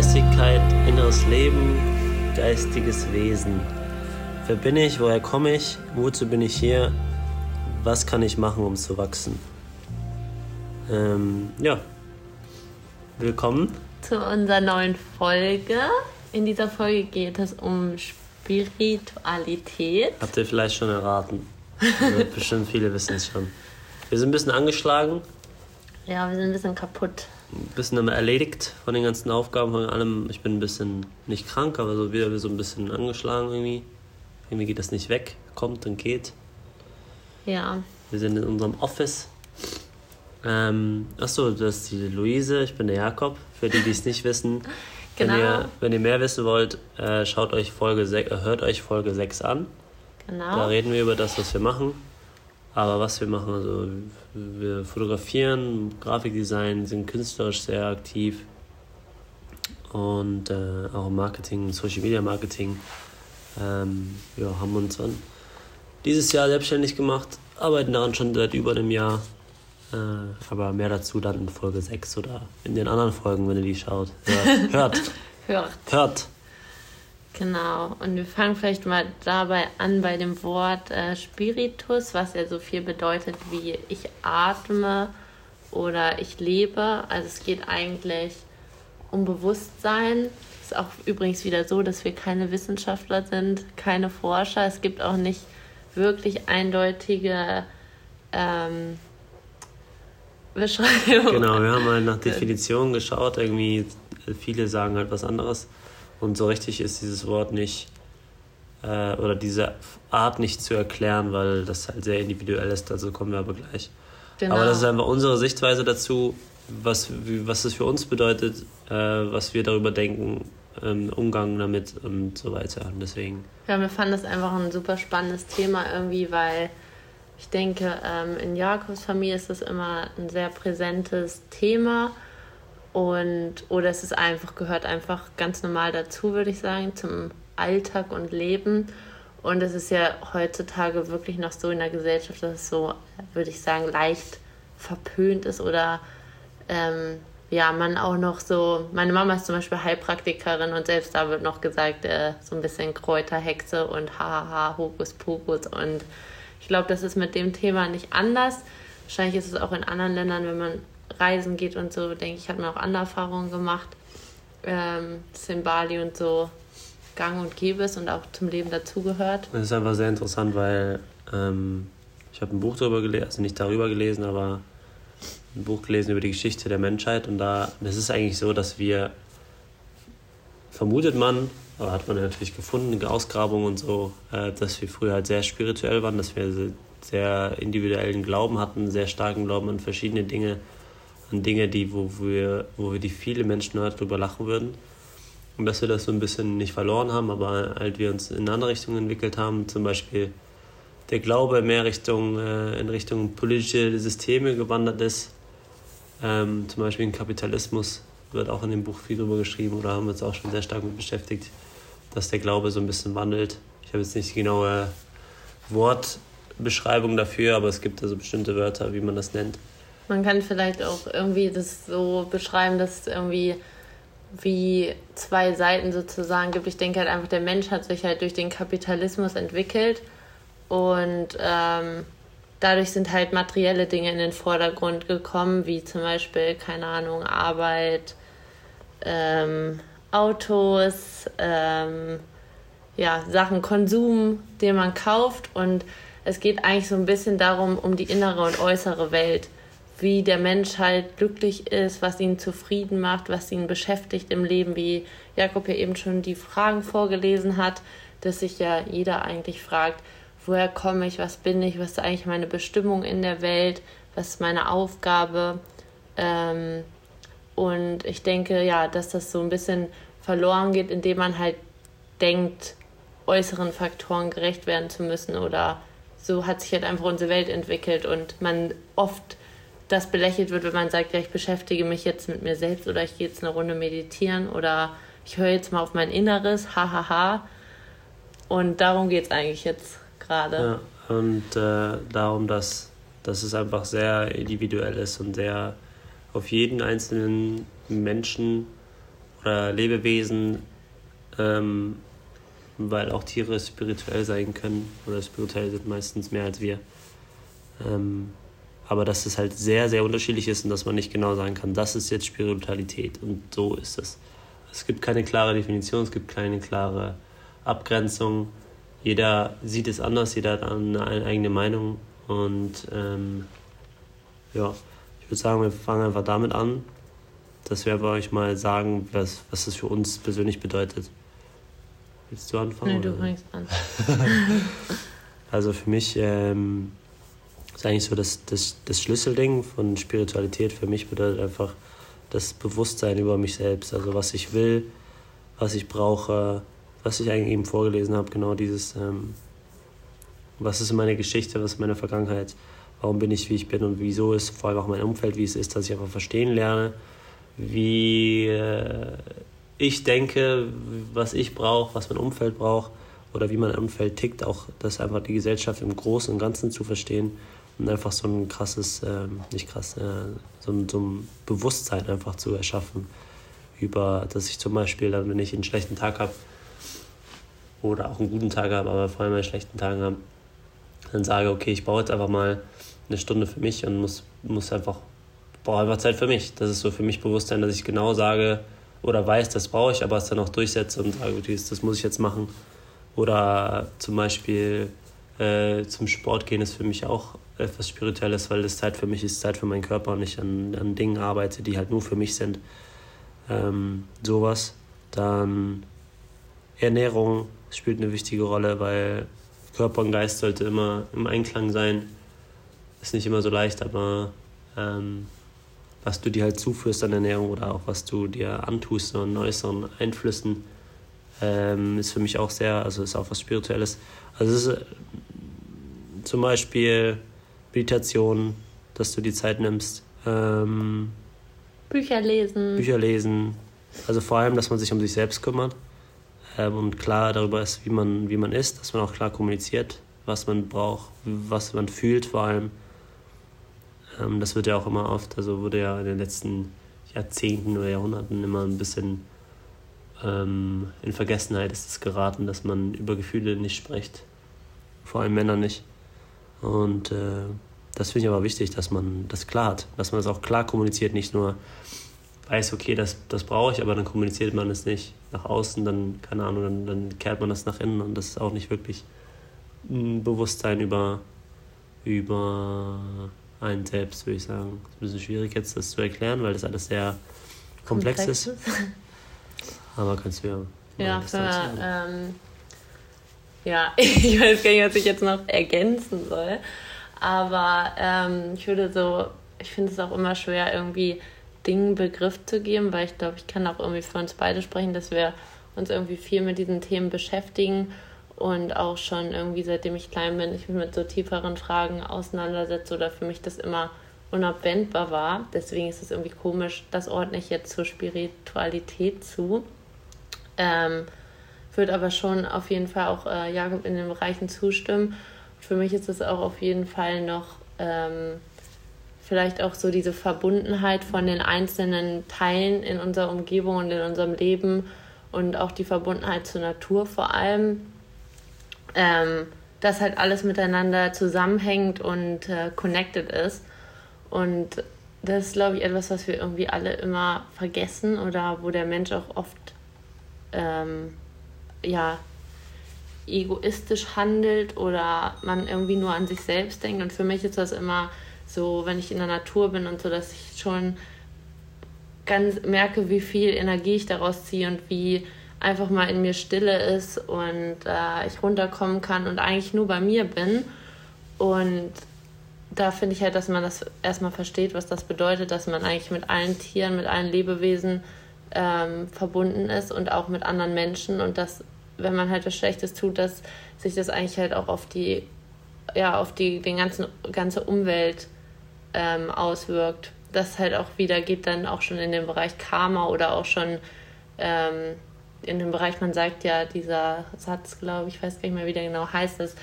Geistigkeit, inneres Leben, geistiges Wesen. Wer bin ich? Woher komme ich? Wozu bin ich hier? Was kann ich machen, um zu wachsen? Ähm, ja. Willkommen zu unserer neuen Folge. In dieser Folge geht es um Spiritualität. Habt ihr vielleicht schon erraten? Bestimmt viele wissen es schon. Wir sind ein bisschen angeschlagen. Ja, wir sind ein bisschen kaputt. Ein bisschen erledigt von den ganzen Aufgaben, von allem. Ich bin ein bisschen nicht krank, aber so wieder so ein bisschen angeschlagen irgendwie. Irgendwie geht das nicht weg. Kommt und geht. Ja. Wir sind in unserem Office. Ähm, achso, das ist die Luise, ich bin der Jakob. Für die, die es nicht wissen. Genau. Wenn ihr, wenn ihr mehr wissen wollt, äh, schaut euch Folge 6, äh, hört euch Folge 6 an. Genau. Da reden wir über das, was wir machen. Aber was wir machen, also wir fotografieren, Grafikdesign, sind künstlerisch sehr aktiv und äh, auch im Marketing, Social Media Marketing. Ähm, ja, haben uns dann dieses Jahr selbstständig gemacht, arbeiten daran schon seit über einem Jahr. Äh, aber mehr dazu dann in Folge 6 oder in den anderen Folgen, wenn ihr die schaut. Hört. Hört. Hört. Hört. Genau, und wir fangen vielleicht mal dabei an bei dem Wort äh, Spiritus, was ja so viel bedeutet wie ich atme oder ich lebe. Also es geht eigentlich um Bewusstsein. Ist auch übrigens wieder so, dass wir keine Wissenschaftler sind, keine Forscher. Es gibt auch nicht wirklich eindeutige ähm, Beschreibungen. Genau, wir haben halt nach Definitionen geschaut. Irgendwie viele sagen halt was anderes. Und so richtig ist dieses Wort nicht äh, oder diese Art nicht zu erklären, weil das halt sehr individuell ist. Dazu kommen wir aber gleich. Genau. Aber das ist einfach unsere Sichtweise dazu, was, was es für uns bedeutet, äh, was wir darüber denken, ähm, Umgang damit und so weiter. Und deswegen. Ja, wir fanden das einfach ein super spannendes Thema irgendwie, weil ich denke, ähm, in Jakobs Familie ist das immer ein sehr präsentes Thema und oder es ist einfach, gehört einfach ganz normal dazu, würde ich sagen, zum Alltag und Leben. Und es ist ja heutzutage wirklich noch so in der Gesellschaft, dass es so, würde ich sagen, leicht verpönt ist oder ähm, ja, man auch noch so, meine Mama ist zum Beispiel Heilpraktikerin und selbst da wird noch gesagt, äh, so ein bisschen Kräuterhexe und hahaha, Hokus Pokus. Und ich glaube, das ist mit dem Thema nicht anders. Wahrscheinlich ist es auch in anderen Ländern, wenn man reisen geht und so, denke ich, hat man auch andere Erfahrungen gemacht. Ähm, dass in Bali und so gang und gäbe ist und auch zum Leben dazugehört. Das ist einfach sehr interessant, weil ähm, ich habe ein Buch darüber gelesen, also nicht darüber gelesen, aber ein Buch gelesen über die Geschichte der Menschheit und da das ist eigentlich so, dass wir vermutet man, aber hat man natürlich gefunden, Ausgrabungen und so, äh, dass wir früher halt sehr spirituell waren, dass wir sehr individuellen Glauben hatten, sehr starken Glauben an verschiedene Dinge an Dinge, die, wo, wir, wo wir die viele Menschen heute drüber lachen würden. Und dass wir das so ein bisschen nicht verloren haben, aber halt wir uns in eine andere Richtung entwickelt haben. Zum Beispiel der Glaube mehr Richtung, äh, in Richtung politische Systeme gewandert ist. Ähm, zum Beispiel im Kapitalismus wird auch in dem Buch viel drüber geschrieben oder haben wir uns auch schon sehr stark mit beschäftigt, dass der Glaube so ein bisschen wandelt. Ich habe jetzt nicht die genaue Wortbeschreibung dafür, aber es gibt also bestimmte Wörter, wie man das nennt. Man kann vielleicht auch irgendwie das so beschreiben, dass es irgendwie wie zwei Seiten sozusagen gibt. Ich denke halt einfach, der Mensch hat sich halt durch den Kapitalismus entwickelt und ähm, dadurch sind halt materielle Dinge in den Vordergrund gekommen, wie zum Beispiel, keine Ahnung, Arbeit, ähm, Autos, ähm, ja, Sachen, Konsum, den man kauft und es geht eigentlich so ein bisschen darum, um die innere und äußere Welt wie der Mensch halt glücklich ist, was ihn zufrieden macht, was ihn beschäftigt im Leben, wie Jakob ja eben schon die Fragen vorgelesen hat, dass sich ja jeder eigentlich fragt, woher komme ich, was bin ich, was ist eigentlich meine Bestimmung in der Welt, was ist meine Aufgabe. Ähm, und ich denke ja, dass das so ein bisschen verloren geht, indem man halt denkt, äußeren Faktoren gerecht werden zu müssen oder so hat sich halt einfach unsere Welt entwickelt und man oft das belächelt wird, wenn man sagt, ja, ich beschäftige mich jetzt mit mir selbst oder ich gehe jetzt eine Runde meditieren oder ich höre jetzt mal auf mein Inneres, hahaha. Ha, ha. Und darum geht es eigentlich jetzt gerade. Ja, und äh, darum, dass, dass es einfach sehr individuell ist und sehr auf jeden einzelnen Menschen oder Lebewesen, ähm, weil auch Tiere spirituell sein können oder spirituell sind meistens mehr als wir. Ähm, aber dass es halt sehr, sehr unterschiedlich ist und dass man nicht genau sagen kann, das ist jetzt Spiritualität und so ist es. Es gibt keine klare Definition, es gibt keine klare Abgrenzung. Jeder sieht es anders, jeder hat eine eigene Meinung und ähm, ja, ich würde sagen, wir fangen einfach damit an, dass wir euch mal sagen, was, was das für uns persönlich bedeutet. Willst du anfangen? Nee, du fängst an. also für mich ähm, ist eigentlich so, dass das, das Schlüsselding von Spiritualität für mich bedeutet einfach das Bewusstsein über mich selbst. Also was ich will, was ich brauche, was ich eigentlich eben vorgelesen habe, genau dieses, ähm, was ist meine Geschichte, was ist meine Vergangenheit, warum bin ich, wie ich bin und wieso ist vor allem auch mein Umfeld, wie es ist, dass ich einfach verstehen lerne, wie äh, ich denke, was ich brauche, was mein Umfeld braucht oder wie mein Umfeld tickt, auch das einfach die Gesellschaft im Großen und Ganzen zu verstehen und einfach so ein krasses, äh, nicht krass, äh, so, ein, so ein Bewusstsein einfach zu erschaffen über, dass ich zum Beispiel dann, wenn ich einen schlechten Tag habe oder auch einen guten Tag habe, aber vor allem einen schlechten Tag habe, dann sage, okay, ich brauche jetzt einfach mal eine Stunde für mich und muss, muss einfach, brauche einfach Zeit für mich. Das ist so für mich Bewusstsein, dass ich genau sage oder weiß, das brauche ich, aber es dann auch durchsetze und sage, okay, das muss ich jetzt machen. Oder zum Beispiel äh, zum Sport gehen ist für mich auch etwas Spirituelles, weil das Zeit für mich ist, Zeit für meinen Körper und ich an, an Dingen arbeite, die halt nur für mich sind. Ähm, sowas. Dann Ernährung spielt eine wichtige Rolle, weil Körper und Geist sollte immer im Einklang sein. Ist nicht immer so leicht, aber ähm, was du dir halt zuführst an Ernährung oder auch was du dir antust an äußeren Einflüssen, ähm, ist für mich auch sehr, also ist auch was Spirituelles. Also es ist äh, zum Beispiel Meditation, dass du die Zeit nimmst. Ähm, Bücher lesen. Bücher lesen. Also vor allem, dass man sich um sich selbst kümmert ähm, und klar darüber ist, wie man, wie man ist, dass man auch klar kommuniziert, was man braucht, was man fühlt vor allem. Ähm, das wird ja auch immer oft, also wurde ja in den letzten Jahrzehnten oder Jahrhunderten immer ein bisschen ähm, in Vergessenheit ist es geraten, dass man über Gefühle nicht spricht. Vor allem Männer nicht. Und äh, das finde ich aber wichtig, dass man das klar hat, dass man das auch klar kommuniziert, nicht nur weiß, okay, das, das brauche ich, aber dann kommuniziert man es nicht nach außen, dann, keine Ahnung, dann, dann kehrt man das nach innen und das ist auch nicht wirklich ein Bewusstsein über, über einen selbst, würde ich sagen. Es ist ein bisschen schwierig jetzt das zu erklären, weil das alles sehr komplex, komplex ist. Aber kannst du ja. Ja, für, ähm, ja, ich weiß gar nicht, was ich jetzt noch ergänzen soll. Aber ähm, ich würde so, ich finde es auch immer schwer, irgendwie Dingen Begriff zu geben, weil ich glaube, ich kann auch irgendwie für uns beide sprechen, dass wir uns irgendwie viel mit diesen Themen beschäftigen und auch schon irgendwie seitdem ich klein bin, ich mich mit so tieferen Fragen auseinandersetze oder für mich das immer unabwendbar war. Deswegen ist es irgendwie komisch, das ordne ich jetzt zur Spiritualität zu. Ähm, würde aber schon auf jeden Fall auch äh, Jakob in den Bereichen zustimmen. Für mich ist es auch auf jeden Fall noch ähm, vielleicht auch so diese Verbundenheit von den einzelnen Teilen in unserer Umgebung und in unserem Leben und auch die Verbundenheit zur Natur vor allem. Ähm, dass halt alles miteinander zusammenhängt und äh, connected ist. Und das ist, glaube ich, etwas, was wir irgendwie alle immer vergessen oder wo der Mensch auch oft ähm, ja, egoistisch handelt oder man irgendwie nur an sich selbst denkt. Und für mich ist das immer so, wenn ich in der Natur bin und so, dass ich schon ganz merke, wie viel Energie ich daraus ziehe und wie einfach mal in mir Stille ist und äh, ich runterkommen kann und eigentlich nur bei mir bin. Und da finde ich halt, dass man das erstmal versteht, was das bedeutet, dass man eigentlich mit allen Tieren, mit allen Lebewesen ähm, verbunden ist und auch mit anderen Menschen und dass, wenn man halt was Schlechtes tut, dass sich das eigentlich halt auch auf die, ja, auf die den ganzen, ganze Umwelt ähm, auswirkt. Das halt auch wieder geht dann auch schon in den Bereich Karma oder auch schon ähm, in dem Bereich, man sagt ja, dieser Satz, glaube ich, weiß gar nicht mehr, wie der genau heißt, dass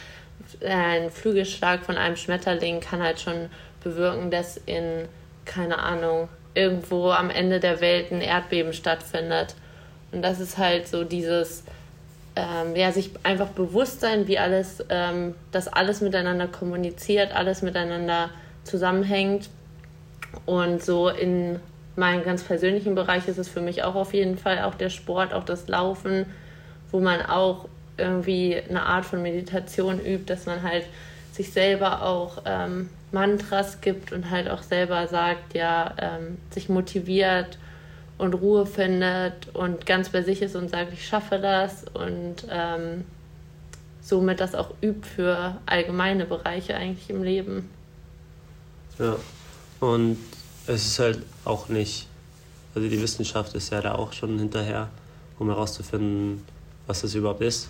ein Flügelschlag von einem Schmetterling kann halt schon bewirken, dass in, keine Ahnung, irgendwo am Ende der Welt ein Erdbeben stattfindet. Und das ist halt so dieses, ähm, ja, sich einfach bewusst sein, wie alles, ähm, dass alles miteinander kommuniziert, alles miteinander zusammenhängt. Und so in meinem ganz persönlichen Bereich ist es für mich auch auf jeden Fall auch der Sport, auch das Laufen, wo man auch irgendwie eine Art von Meditation übt, dass man halt sich selber auch ähm, Mantras gibt und halt auch selber sagt, ja, ähm, sich motiviert und Ruhe findet und ganz bei sich ist und sagt, ich schaffe das und ähm, somit das auch übt für allgemeine Bereiche eigentlich im Leben. Ja, und es ist halt auch nicht, also die Wissenschaft ist ja da auch schon hinterher, um herauszufinden, was das überhaupt ist.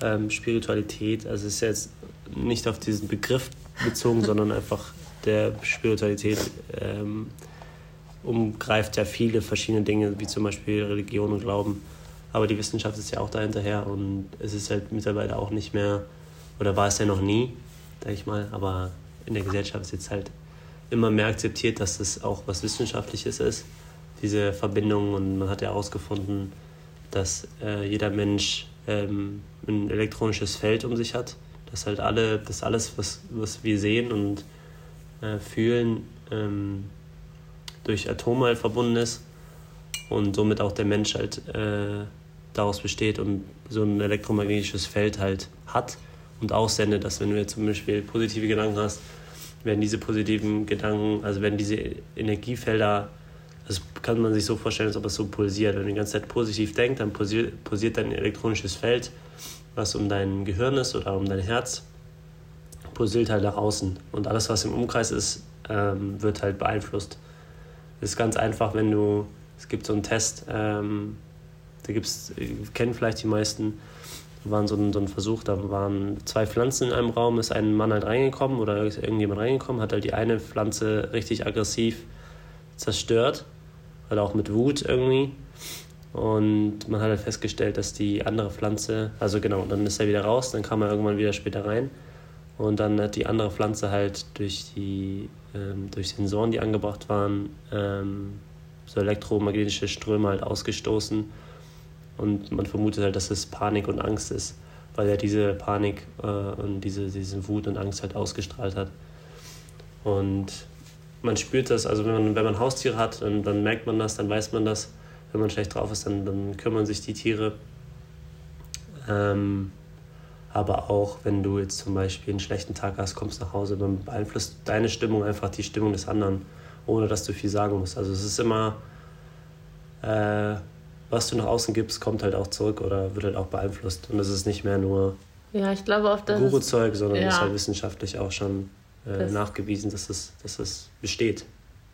Ähm, Spiritualität, also es ist jetzt nicht auf diesen Begriff bezogen, sondern einfach der Spiritualität ähm, umgreift ja viele verschiedene Dinge, wie zum Beispiel Religion und Glauben. Aber die Wissenschaft ist ja auch dahinterher und es ist halt mittlerweile auch nicht mehr, oder war es ja noch nie, sag ich mal, aber in der Gesellschaft ist jetzt halt immer mehr akzeptiert, dass das auch was Wissenschaftliches ist, diese Verbindung. Und man hat ja herausgefunden, dass äh, jeder Mensch ähm, ein elektronisches Feld um sich hat, dass halt alle, dass alles, was, was wir sehen und äh, fühlen, ähm, durch Atome halt verbunden ist und somit auch der Mensch halt äh, daraus besteht und so ein elektromagnetisches Feld halt hat und aussendet, dass wenn du jetzt zum Beispiel positive Gedanken hast, werden diese positiven Gedanken, also werden diese Energiefelder, das kann man sich so vorstellen, als ob es so pulsiert. Wenn du die ganze Zeit positiv denkst, dann pulsiert, pulsiert dein elektronisches Feld, was um dein Gehirn ist oder um dein Herz, pulsiert halt nach außen. Und alles, was im Umkreis ist, ähm, wird halt beeinflusst. Das ist ganz einfach, wenn du, es gibt so einen Test, ähm, da gibt's, kennen vielleicht die meisten, da war so ein, so ein Versuch, da waren zwei Pflanzen in einem Raum, ist ein Mann halt reingekommen oder irgendjemand reingekommen, hat halt die eine Pflanze richtig aggressiv zerstört, halt auch mit Wut irgendwie. Und man hat halt festgestellt, dass die andere Pflanze, also genau, dann ist er wieder raus, dann kam er irgendwann wieder später rein. Und dann hat die andere Pflanze halt durch die ähm, durch Sensoren, die angebracht waren, ähm, so elektromagnetische Ströme halt ausgestoßen. Und man vermutet halt, dass es Panik und Angst ist, weil er diese Panik äh, und diese, diese Wut und Angst halt ausgestrahlt hat. Und man spürt das, also wenn man, wenn man Haustiere hat, dann, dann merkt man das, dann weiß man das. Wenn man schlecht drauf ist, dann, dann kümmern sich die Tiere. Ähm, aber auch wenn du jetzt zum Beispiel einen schlechten Tag hast, kommst nach Hause, dann beeinflusst deine Stimmung einfach die Stimmung des anderen, ohne dass du viel sagen musst. Also es ist immer, äh, was du nach außen gibst, kommt halt auch zurück oder wird halt auch beeinflusst. Und es ist nicht mehr nur ja, ich glaube auch, dass Guru-Zeug, sondern ja. ist halt wissenschaftlich auch schon äh, das nachgewiesen, dass es, dass es besteht.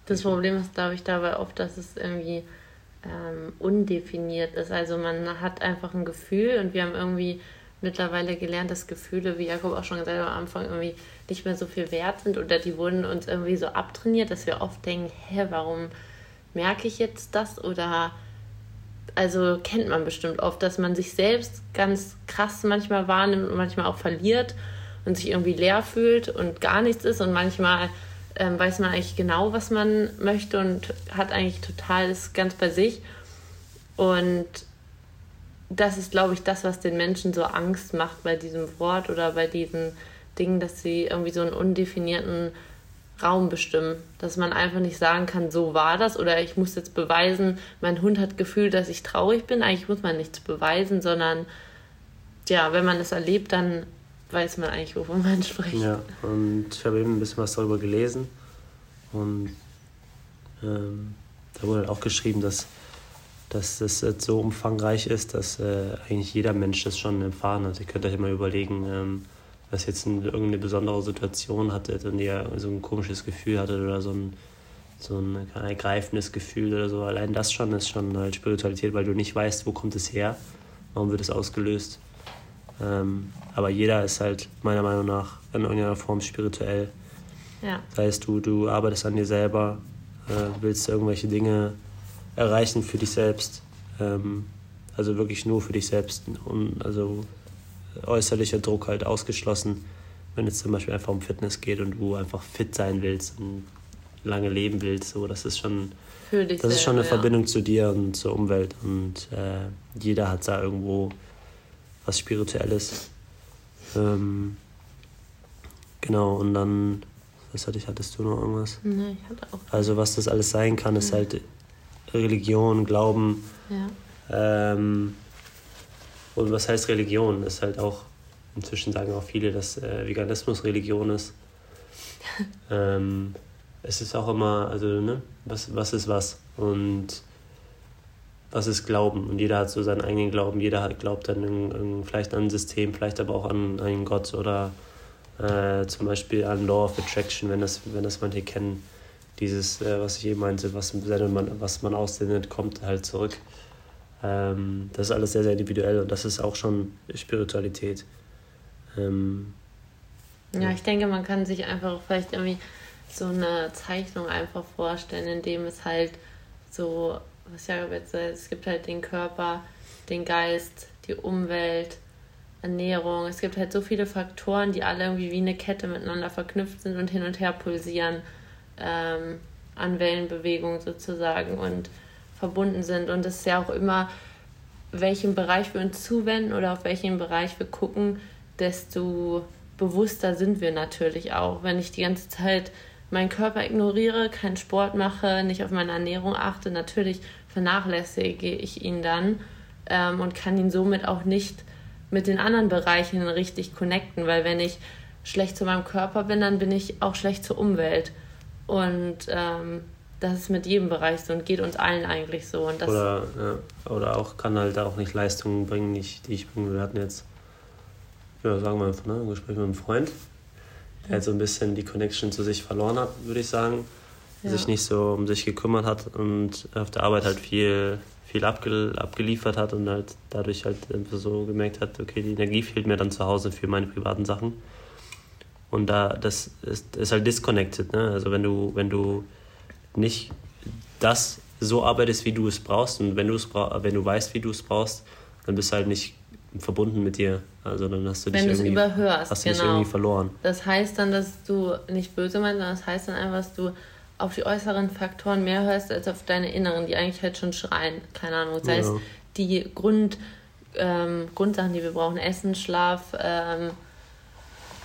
Das Problem ist, glaube ich, dabei oft, dass es irgendwie ähm, undefiniert ist. Also man hat einfach ein Gefühl und wir haben irgendwie mittlerweile gelernt, dass Gefühle, wie Jakob auch schon gesagt hat am Anfang, irgendwie nicht mehr so viel wert sind oder die wurden uns irgendwie so abtrainiert, dass wir oft denken, hä, warum merke ich jetzt das? Oder also kennt man bestimmt oft, dass man sich selbst ganz krass manchmal wahrnimmt und manchmal auch verliert und sich irgendwie leer fühlt und gar nichts ist und manchmal ähm, weiß man eigentlich genau, was man möchte und hat eigentlich total das ganz bei sich. Und das ist, glaube ich, das, was den Menschen so Angst macht bei diesem Wort oder bei diesen Dingen, dass sie irgendwie so einen undefinierten Raum bestimmen. Dass man einfach nicht sagen kann, so war das oder ich muss jetzt beweisen, mein Hund hat gefühlt, dass ich traurig bin. Eigentlich muss man nichts beweisen, sondern ja, wenn man es erlebt, dann weiß man eigentlich, wovon man spricht. Ja, und ich habe eben ein bisschen was darüber gelesen und ähm, da wurde halt auch geschrieben, dass dass das jetzt so umfangreich ist, dass äh, eigentlich jeder Mensch das schon erfahren hat. Ihr könnt euch mal überlegen, ähm, was jetzt in irgendeine besondere Situation hattet und ihr so ein komisches Gefühl hattet oder so ein, so ein ergreifendes Gefühl oder so. Allein das schon ist schon halt Spiritualität, weil du nicht weißt, wo kommt es her, warum wird es ausgelöst. Ähm, aber jeder ist halt meiner Meinung nach in irgendeiner Form spirituell. Ja. Das heißt, du, du arbeitest an dir selber, äh, willst irgendwelche Dinge erreichen für dich selbst. Ähm, also wirklich nur für dich selbst. Und also äußerlicher Druck halt ausgeschlossen, wenn es zum Beispiel einfach um Fitness geht und du einfach fit sein willst und lange leben willst. So, das ist schon, das ist schon eine ja. Verbindung zu dir und zur Umwelt. Und äh, jeder hat da irgendwo was Spirituelles. Ähm, genau, und dann, was hatte ich, hattest du noch irgendwas? Nee, ich hatte auch. Also was das alles sein kann, ist halt Religion, Glauben. Ja. Ähm, und was heißt Religion? Ist halt auch, inzwischen sagen auch viele, dass äh, Veganismus Religion ist. ähm, es ist auch immer, also, ne, was, was ist was? Und was ist Glauben? Und jeder hat so seinen eigenen Glauben. Jeder hat, glaubt dann in, in, vielleicht an ein System, vielleicht aber auch an, an einen Gott oder äh, zum Beispiel an Law of Attraction, wenn das, wenn das manche kennen. Dieses, äh, was ich eben meinte, was, man, was man aussendet, kommt halt zurück. Ähm, das ist alles sehr, sehr individuell und das ist auch schon Spiritualität. Ähm, ja, ich denke, man kann sich einfach vielleicht irgendwie so eine Zeichnung einfach vorstellen, in dem es halt so, was ja jetzt es gibt halt den Körper, den Geist, die Umwelt, Ernährung. Es gibt halt so viele Faktoren, die alle irgendwie wie eine Kette miteinander verknüpft sind und hin und her pulsieren ähm, an Wellenbewegung sozusagen und verbunden sind. Und es ist ja auch immer, welchem Bereich wir uns zuwenden oder auf welchen Bereich wir gucken, desto bewusster sind wir natürlich auch. Wenn ich die ganze Zeit meinen Körper ignoriere, keinen Sport mache, nicht auf meine Ernährung achte, natürlich vernachlässige ich ihn dann ähm, und kann ihn somit auch nicht mit den anderen Bereichen richtig connecten, weil wenn ich schlecht zu meinem Körper bin, dann bin ich auch schlecht zur Umwelt. Und ähm, das ist mit jedem Bereich so und geht uns allen eigentlich so. Und das oder, ja, oder auch kann halt auch nicht Leistungen bringen, die ich, die ich bringen will. Wir hatten jetzt, ja, sagen wir einfach, ne, ein Gespräch mit einem Freund, der ja. halt so ein bisschen die Connection zu sich verloren hat, würde ich sagen. Ja. Sich nicht so um sich gekümmert hat und auf der Arbeit halt viel, viel abge, abgeliefert hat und halt dadurch halt so gemerkt hat, okay, die Energie fehlt mir dann zu Hause für meine privaten Sachen. Und da, das ist, ist halt disconnected, ne? Also wenn du, wenn du nicht das so arbeitest, wie du es brauchst und wenn du es wenn du weißt, wie du es brauchst, dann bist du halt nicht verbunden mit dir. Also dann hast du dich, irgendwie, überhörst, hast genau. dich irgendwie verloren. Das heißt dann, dass du nicht böse meinst, sondern das heißt dann einfach, dass du auf die äußeren Faktoren mehr hörst als auf deine inneren, die eigentlich halt schon schreien. Keine Ahnung. Das heißt, ja. die Grund, ähm, Grundsachen, die wir brauchen, Essen, Schlaf, ähm,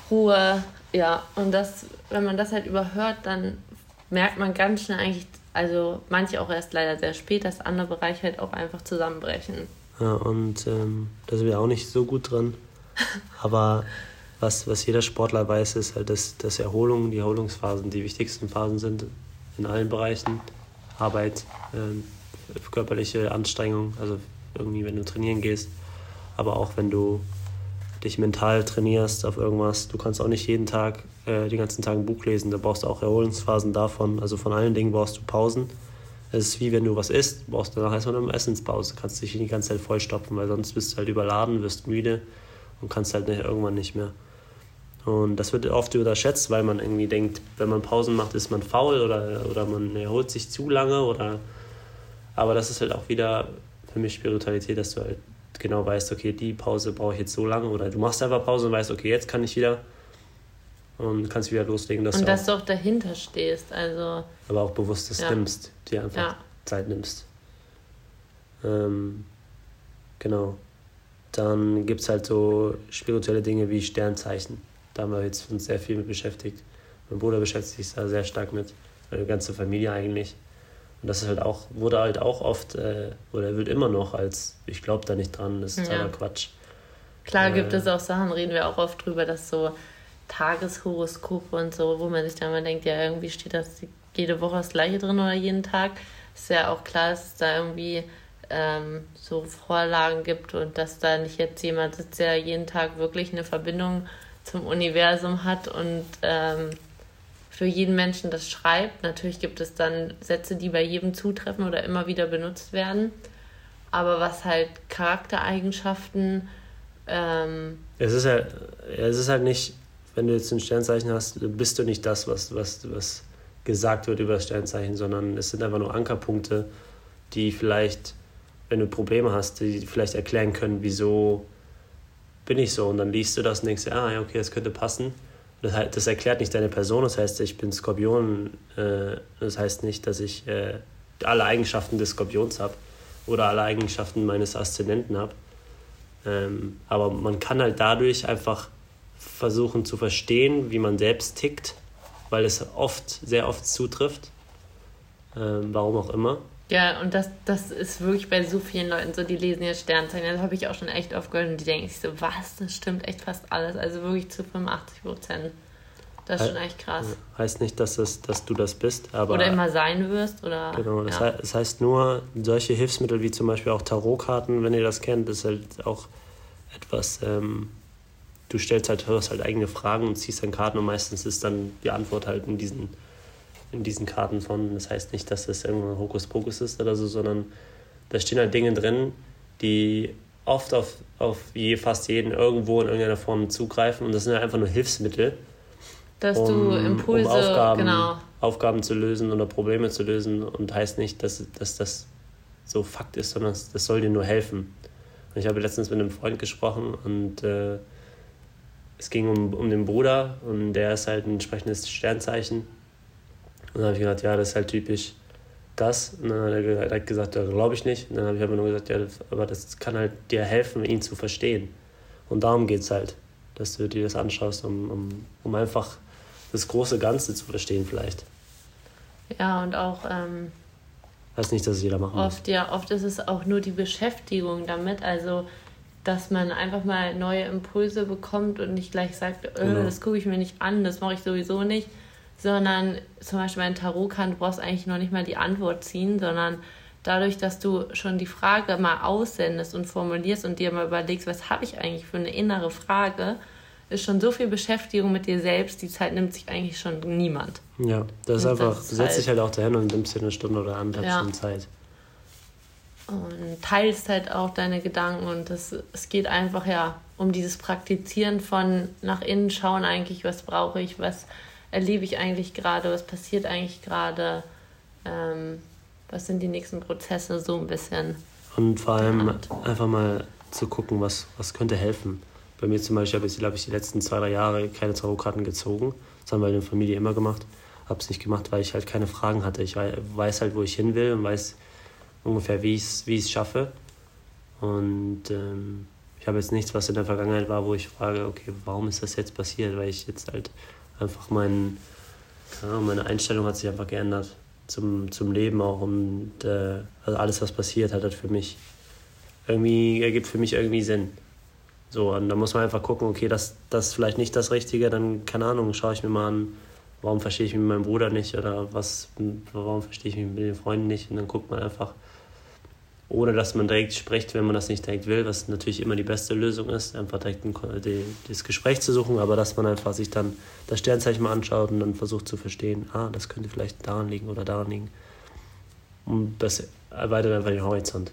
Ruhe, ja, und das, wenn man das halt überhört, dann merkt man ganz schnell eigentlich, also manche auch erst leider sehr spät, dass andere Bereiche halt auch einfach zusammenbrechen. Ja, und ähm, da sind wir auch nicht so gut dran. Aber was, was jeder Sportler weiß, ist halt, dass, dass Erholung, die Erholungsphasen die wichtigsten Phasen sind in allen Bereichen. Arbeit, äh, körperliche Anstrengung, also irgendwie, wenn du trainieren gehst, aber auch wenn du dich mental trainierst auf irgendwas. Du kannst auch nicht jeden Tag, äh, den ganzen Tag ein Buch lesen. Da brauchst du auch Erholungsphasen davon. Also von allen Dingen brauchst du Pausen. Es ist wie wenn du was isst, brauchst du danach erstmal eine Essenspause. Kannst dich die ganze Zeit vollstopfen, weil sonst bist du halt überladen, wirst müde und kannst halt nicht, irgendwann nicht mehr. Und das wird oft unterschätzt, weil man irgendwie denkt, wenn man Pausen macht, ist man faul oder, oder man erholt sich zu lange. Oder aber das ist halt auch wieder für mich Spiritualität, dass du halt genau weißt, okay, die Pause brauche ich jetzt so lange oder du machst einfach Pause und weißt, okay, jetzt kann ich wieder und kannst wieder loslegen. Dass und dass du auch dahinter stehst, also. Aber auch bewusst das ja. nimmst, dir einfach ja. Zeit nimmst. Ähm, genau. Dann gibt es halt so spirituelle Dinge wie Sternzeichen. Da haben wir jetzt uns sehr viel mit beschäftigt. Mein Bruder beschäftigt sich da sehr stark mit, meine ganze Familie eigentlich. Und das ist halt auch, wurde halt auch oft, äh, oder wird immer noch als, ich glaube da nicht dran, das ist totaler ja. Quatsch. Klar äh, gibt es auch Sachen, reden wir auch oft drüber, dass so Tageshoroskope und so, wo man sich dann mal denkt, ja, irgendwie steht das jede Woche das gleiche drin oder jeden Tag. Ist ja auch klar, dass es da irgendwie ähm, so Vorlagen gibt und dass da nicht jetzt jemand sitzt, der jeden Tag wirklich eine Verbindung zum Universum hat und ähm, für jeden Menschen das schreibt. Natürlich gibt es dann Sätze, die bei jedem zutreffen oder immer wieder benutzt werden. Aber was halt Charaktereigenschaften. Ähm es, ist halt, es ist halt nicht, wenn du jetzt ein Sternzeichen hast, bist du nicht das, was, was, was gesagt wird über das Sternzeichen, sondern es sind einfach nur Ankerpunkte, die vielleicht, wenn du Probleme hast, die vielleicht erklären können, wieso bin ich so. Und dann liest du das und denkst, ah, ja, okay, das könnte passen. Das, das erklärt nicht deine Person, das heißt, ich bin Skorpion, äh, das heißt nicht, dass ich äh, alle Eigenschaften des Skorpions habe oder alle Eigenschaften meines Aszendenten habe. Ähm, aber man kann halt dadurch einfach versuchen zu verstehen, wie man selbst tickt, weil es oft, sehr oft zutrifft. Ähm, warum auch immer. Ja, und das, das ist wirklich bei so vielen Leuten so, die lesen ja Sternzeichen. Das habe ich auch schon echt oft gehört und die denken sich so, was, das stimmt echt fast alles. Also wirklich zu 85 Prozent. Das ist schon echt krass. Heißt nicht, dass, es, dass du das bist, aber. Oder immer sein wirst, oder. Genau, das, ja. heißt, das heißt nur, solche Hilfsmittel wie zum Beispiel auch Tarotkarten, wenn ihr das kennt, ist halt auch etwas. Ähm, du stellst halt, hörst halt eigene Fragen und ziehst dann Karten und meistens ist dann die Antwort halt in diesen in diesen Karten von. Das heißt nicht, dass das irgendein Hokuspokus ist oder so, sondern da stehen halt Dinge drin, die oft auf, auf je, fast jeden irgendwo in irgendeiner Form zugreifen und das sind halt einfach nur Hilfsmittel. Dass um, du Impulse, um Aufgaben, genau. Aufgaben zu lösen oder Probleme zu lösen und heißt nicht, dass, dass das so Fakt ist, sondern das soll dir nur helfen. Ich habe letztens mit einem Freund gesprochen und äh, es ging um, um den Bruder und der ist halt ein entsprechendes Sternzeichen und dann habe ich gesagt, ja, das ist halt typisch das. Und dann hat er halt gesagt, ja, glaube ich nicht. Und dann habe ich aber nur gesagt, ja, aber das kann halt dir helfen, ihn zu verstehen. Und darum geht es halt, dass du dir das anschaust, um, um, um einfach das große Ganze zu verstehen vielleicht. Ja, und auch... Ähm, heißt nicht, dass es jeder machen oft, muss. Ja, oft ist es auch nur die Beschäftigung damit, also dass man einfach mal neue Impulse bekommt und nicht gleich sagt, äh, genau. das gucke ich mir nicht an, das mache ich sowieso nicht, sondern zum Beispiel ein Tarotkarte, du brauchst eigentlich noch nicht mal die Antwort ziehen, sondern dadurch, dass du schon die Frage mal aussendest und formulierst und dir mal überlegst, was habe ich eigentlich für eine innere Frage, ist schon so viel Beschäftigung mit dir selbst, die Zeit nimmt sich eigentlich schon niemand. Ja, das ist und einfach, das du setzt halt, dich halt auch dahin und nimmst dir eine Stunde oder anderthalb ja. Stunden Zeit. Und teilst halt auch deine Gedanken und das, es geht einfach ja um dieses Praktizieren von nach innen schauen eigentlich, was brauche ich, was erlebe ich eigentlich gerade, was passiert eigentlich gerade, ähm, was sind die nächsten Prozesse, so ein bisschen. Und vor allem einfach mal zu gucken, was, was könnte helfen. Bei mir zum Beispiel habe ich, glaube ich, die letzten zwei, drei Jahre keine Tarotkarten gezogen. Das haben wir in der Familie immer gemacht. Habe es nicht gemacht, weil ich halt keine Fragen hatte. Ich weiß halt, wo ich hin will und weiß ungefähr, wie ich es wie schaffe. Und ähm, ich habe jetzt nichts, was in der Vergangenheit war, wo ich frage, okay, warum ist das jetzt passiert? Weil ich jetzt halt einfach mein, ja, meine Einstellung hat sich einfach geändert zum, zum Leben auch und äh, also alles, was passiert, hat halt für mich irgendwie, ergibt für mich irgendwie Sinn. So, und da muss man einfach gucken, okay, das, das ist vielleicht nicht das Richtige, dann, keine Ahnung, schaue ich mir mal an, warum verstehe ich mich mit meinem Bruder nicht oder was, warum verstehe ich mich mit den Freunden nicht und dann guckt man einfach, ohne dass man direkt spricht, wenn man das nicht direkt will, was natürlich immer die beste Lösung ist, einfach direkt ein, die, das Gespräch zu suchen, aber dass man einfach sich dann das Sternzeichen mal anschaut und dann versucht zu verstehen, ah, das könnte vielleicht daran liegen oder daran liegen. Und das erweitert einfach den Horizont.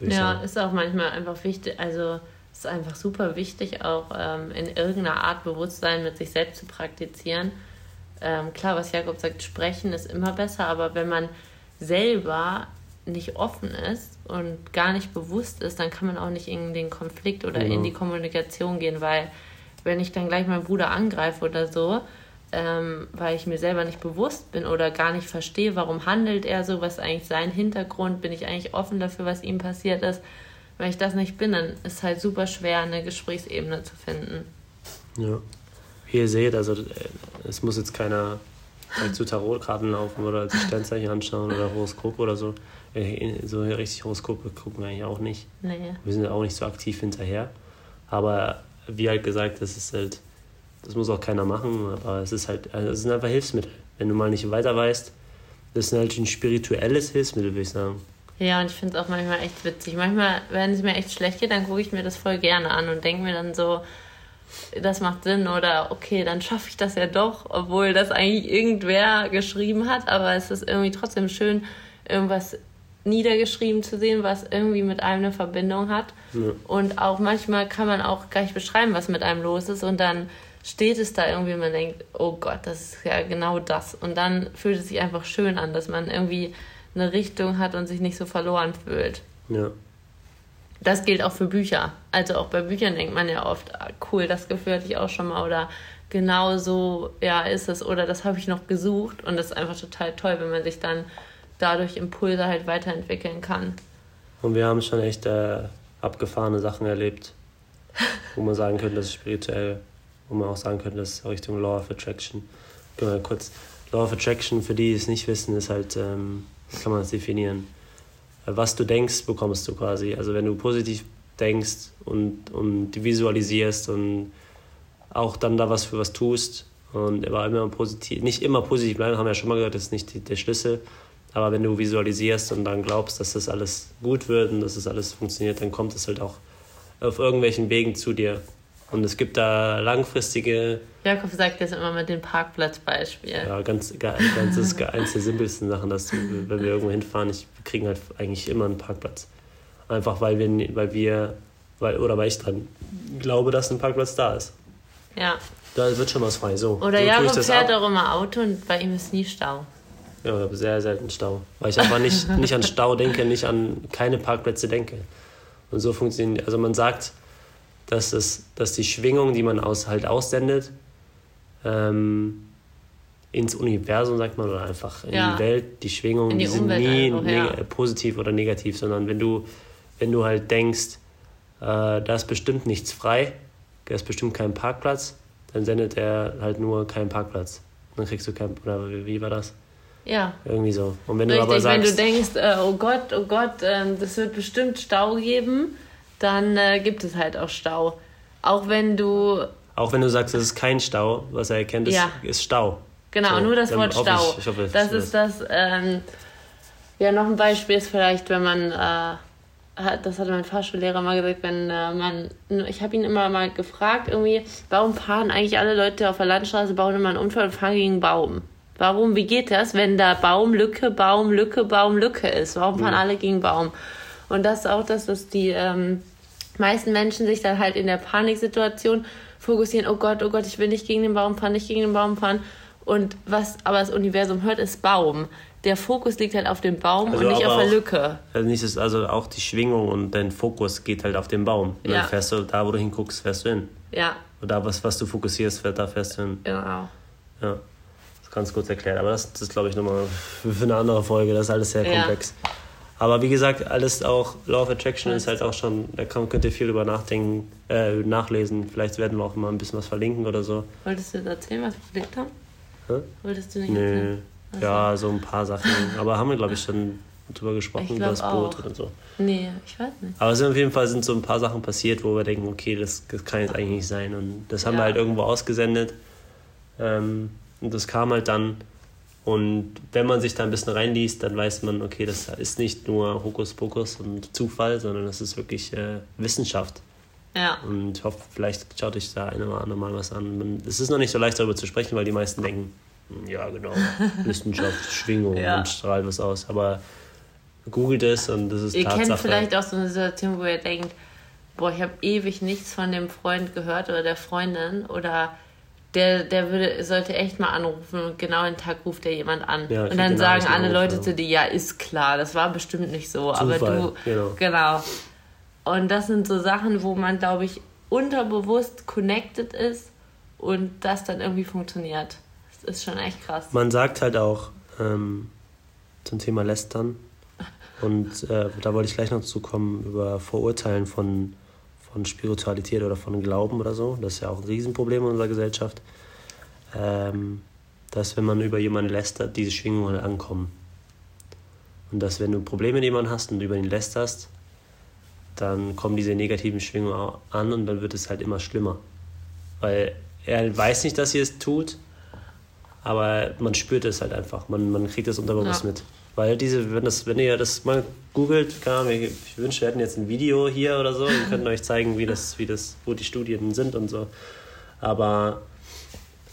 Ja, sagen. ist auch manchmal einfach wichtig, also ist einfach super wichtig, auch ähm, in irgendeiner Art Bewusstsein mit sich selbst zu praktizieren. Ähm, klar, was Jakob sagt, sprechen ist immer besser, aber wenn man selber nicht offen ist und gar nicht bewusst ist, dann kann man auch nicht in den Konflikt oder genau. in die Kommunikation gehen, weil wenn ich dann gleich meinen Bruder angreife oder so, ähm, weil ich mir selber nicht bewusst bin oder gar nicht verstehe, warum handelt er so, was ist eigentlich sein Hintergrund, bin ich eigentlich offen dafür, was ihm passiert ist. Wenn ich das nicht bin, dann ist es halt super schwer, eine Gesprächsebene zu finden. Ja. Wie ihr seht, also äh, es muss jetzt keiner zu Tarotkarten laufen oder sich Sternzeichen anschauen oder Horoskop oder so. Äh, so richtig Horoskope gucken wir eigentlich auch nicht. Nee. Wir sind ja auch nicht so aktiv hinterher. Aber wie halt gesagt, das ist halt, das muss auch keiner machen, aber es ist halt, also es sind einfach Hilfsmittel. Wenn du mal nicht weiter weißt, das ist halt ein spirituelles Hilfsmittel, würde ich sagen. Ja, und ich finde es auch manchmal echt witzig. Manchmal, wenn es mir echt schlecht geht, dann gucke ich mir das voll gerne an und denke mir dann so, das macht Sinn oder okay, dann schaffe ich das ja doch, obwohl das eigentlich irgendwer geschrieben hat, aber es ist irgendwie trotzdem schön, irgendwas niedergeschrieben zu sehen, was irgendwie mit einem eine Verbindung hat. Ja. Und auch manchmal kann man auch gar nicht beschreiben, was mit einem los ist. Und dann steht es da irgendwie und man denkt, oh Gott, das ist ja genau das. Und dann fühlt es sich einfach schön an, dass man irgendwie eine Richtung hat und sich nicht so verloren fühlt. Ja. Das gilt auch für Bücher. Also auch bei Büchern denkt man ja oft, ah, cool, das Gefühl hatte ich auch schon mal. Oder genau so ja, ist es oder das habe ich noch gesucht und das ist einfach total toll, wenn man sich dann dadurch Impulse halt weiterentwickeln kann. Und wir haben schon echt äh, abgefahrene Sachen erlebt, wo man sagen könnte, das ist spirituell, wo man auch sagen könnte, das ist Richtung Law of Attraction. Wir kurz. Law of Attraction, für die, die es nicht wissen, ist halt, ähm, kann man das definieren. Äh, was du denkst, bekommst du quasi. Also wenn du positiv denkst und, und visualisierst und auch dann da was für was tust und aber immer positiv, nicht immer positiv bleiben, haben wir ja schon mal gehört, das ist nicht die, der Schlüssel. Aber wenn du visualisierst und dann glaubst, dass das alles gut wird und dass das alles funktioniert, dann kommt es halt auch auf irgendwelchen Wegen zu dir. Und es gibt da langfristige. Jakob sagt das immer mit dem Parkplatzbeispiel. Ja, ganz, ganz das ist eines der simpelsten Sachen, dass du, wenn wir irgendwo hinfahren, ich, wir kriegen halt eigentlich immer einen Parkplatz. Einfach weil wir, weil wir, weil, oder weil ich dran glaube, dass ein Parkplatz da ist. Ja. Da wird schon was frei. So. Oder so Jakob fährt auch immer Auto und bei ihm ist nie Stau. Ja, sehr selten Stau. Weil ich einfach nicht, nicht an Stau denke, nicht an keine Parkplätze denke. Und so funktioniert, also man sagt, dass, es, dass die Schwingung, die man aus, halt aussendet, ähm, ins Universum, sagt man, oder einfach in ja. die Welt, die Schwingungen, die, die sind nie einfach, ja. positiv oder negativ, sondern wenn du, wenn du halt denkst, äh, da ist bestimmt nichts frei, da ist bestimmt kein Parkplatz, dann sendet er halt nur keinen Parkplatz. Dann kriegst du keinen, oder wie war das? Ja. Irgendwie so. Und wenn Richtig, du aber sagst, wenn du denkst, äh, oh Gott, oh Gott, äh, das wird bestimmt Stau geben, dann äh, gibt es halt auch Stau. Auch wenn du. Auch wenn du sagst, es ist kein Stau, was er erkennt, ist, ja. ist Stau. Genau, so, nur das Wort Stau. Ich, ich hoffe, das ist das. Ähm, ja, noch ein Beispiel ist vielleicht, wenn man. Äh, das hat mein Fahrschullehrer mal gesagt, wenn äh, man, ich habe ihn immer mal gefragt, irgendwie, warum fahren eigentlich alle Leute auf der Landstraße, bauen immer einen Unfall und fahren gegen einen Baum? Warum, wie geht das, wenn da Baum, Lücke, Baum, Lücke, Baum, Lücke ist? Warum fahren mhm. alle gegen Baum? Und das ist auch das, dass die ähm, meisten Menschen sich dann halt in der Paniksituation fokussieren, oh Gott, oh Gott, ich will nicht gegen den Baum fahren, nicht gegen den Baum fahren. Und was aber das Universum hört, ist Baum. Der Fokus liegt halt auf dem Baum also und nicht auf der Lücke. Also, nicht also auch die Schwingung und dein Fokus geht halt auf den Baum. Ja. dann fährst du, da wo du hinguckst, fährst du hin. Ja. Und da, was, was du fokussierst, da fährst du hin. Genau. Ja ganz kurz erklärt. Aber das, das ist, glaube ich, nochmal für eine andere Folge. Das ist alles sehr komplex. Ja. Aber wie gesagt, alles auch Law of Attraction ist halt auch schon, da kann, könnt ihr viel drüber nachdenken, äh, nachlesen. Vielleicht werden wir auch mal ein bisschen was verlinken oder so. Wolltest du erzählen, was wir verlinkt haben? Hä? Wolltest du nicht Nö. erzählen? Also. Ja, so ein paar Sachen. Aber haben wir, glaube ich, schon drüber gesprochen, über das Boot auch. oder so. Nee, ich weiß nicht. Aber es sind auf jeden Fall sind so ein paar Sachen passiert, wo wir denken, okay, das, das kann jetzt eigentlich nicht sein. Und das haben ja. wir halt irgendwo ausgesendet. Ähm, und das kam halt dann. Und wenn man sich da ein bisschen reinliest, dann weiß man, okay, das ist nicht nur Hokuspokus und Zufall, sondern das ist wirklich äh, Wissenschaft. Ja. Und ich hoffe, vielleicht schaut euch da eine oder andere mal was an. Es ist noch nicht so leicht darüber zu sprechen, weil die meisten denken, hm, ja genau, Wissenschaft, Schwingung ja. und strahlt was aus. Aber googelt es und das ist ihr Tatsache. Ihr kennt vielleicht auch so eine Situation, wo ihr denkt, boah, ich habe ewig nichts von dem Freund gehört oder der Freundin oder der, der würde, sollte echt mal anrufen und genau den Tag ruft er jemand an. Ja, und dann sagen alle Leute ja. zu dir, ja, ist klar, das war bestimmt nicht so, Zufall, aber du, genau. genau. Und das sind so Sachen, wo man, glaube ich, unterbewusst connected ist und das dann irgendwie funktioniert. Das ist schon echt krass. Man sagt halt auch ähm, zum Thema Lästern, und äh, da wollte ich gleich noch zukommen, über Vorurteilen von von Spiritualität oder von Glauben oder so. Das ist ja auch ein Riesenproblem in unserer Gesellschaft. Ähm, dass wenn man über jemanden lästert, diese Schwingungen ankommen. Und dass wenn du Probleme mit jemandem hast und über ihn lästerst, dann kommen diese negativen Schwingungen an und dann wird es halt immer schlimmer. Weil er weiß nicht, dass sie es tut, aber man spürt es halt einfach. Man, man kriegt es unterbewusst ja. mit. Weil diese, wenn, das, wenn ihr das mal googelt, kann, ich, wünsche, wir hätten jetzt ein Video hier oder so und könnten euch zeigen, wie das, wie das, wo die Studien sind und so. Aber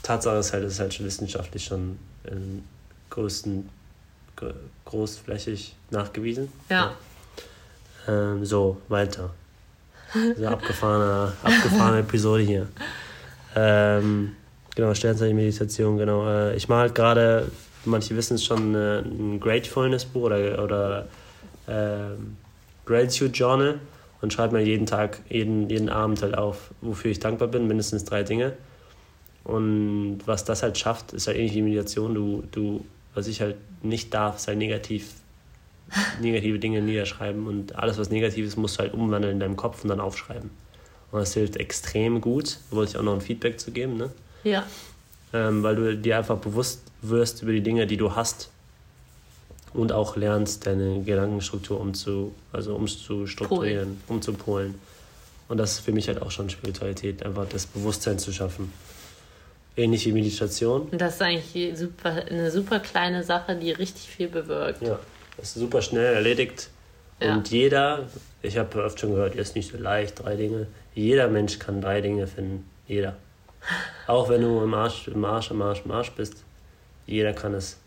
Tatsache ist halt, es ist halt schon wissenschaftlich schon im größten, großflächig nachgewiesen. Ja. ja. Ähm, so, weiter. Diese abgefahrene, abgefahrene Episode hier. Ähm, genau, Sternzeichen-Meditation, genau. Äh, ich mache halt gerade manche wissen es schon, äh, ein Gratefulness-Buch oder, oder äh, Gratitude Journal und schreibe mir jeden Tag, jeden, jeden Abend halt auf, wofür ich dankbar bin, mindestens drei Dinge. Und was das halt schafft, ist halt ähnlich wie Meditation. Du, du, was ich halt nicht darf, ist halt negativ, negative Dinge niederschreiben. Und alles, was negativ ist, musst du halt umwandeln in deinem Kopf und dann aufschreiben. Und das hilft extrem gut. Da wollte ich auch noch ein Feedback zu geben, ne? Ja. Ähm, weil du dir einfach bewusst wirst über die Dinge, die du hast. Und auch lernst, deine Gedankenstruktur umzu, also umzustrukturieren, umzupolen. Und das ist für mich halt auch schon Spiritualität, einfach das Bewusstsein zu schaffen. Ähnlich wie Meditation. Und das ist eigentlich super, eine super kleine Sache, die richtig viel bewirkt. Ja, das ist super schnell erledigt. Ja. Und jeder, ich habe oft schon gehört, ist nicht so leicht, drei Dinge. Jeder Mensch kann drei Dinge finden. Jeder. Auch wenn du im Arsch, im Arsch, im Arsch, im Arsch bist. Jeder kann es.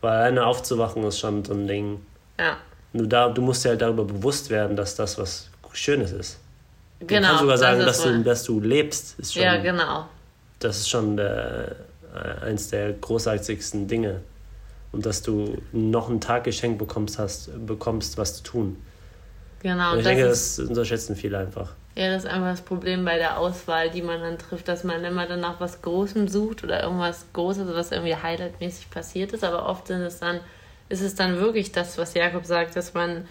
Weil alleine aufzuwachen ist schon so ein Ding. Ja. Du, da, du musst dir halt darüber bewusst werden, dass das was Schönes ist. Genau, kannst sogar das sagen, ist dass du, dass du lebst. Ist schon, Ja, genau. Das ist schon der, äh, eins der großartigsten Dinge. Und dass du noch einen Tag geschenkt bekommst, hast, bekommst, was zu tun. Genau. Und ich das denke, das unterschätzen viele einfach. Ja, das ist einfach das Problem bei der Auswahl, die man dann trifft, dass man immer dann nach was Großem sucht oder irgendwas Großes, was irgendwie highlightmäßig passiert ist. Aber oft sind es dann, ist es dann wirklich das, was Jakob sagt, dass man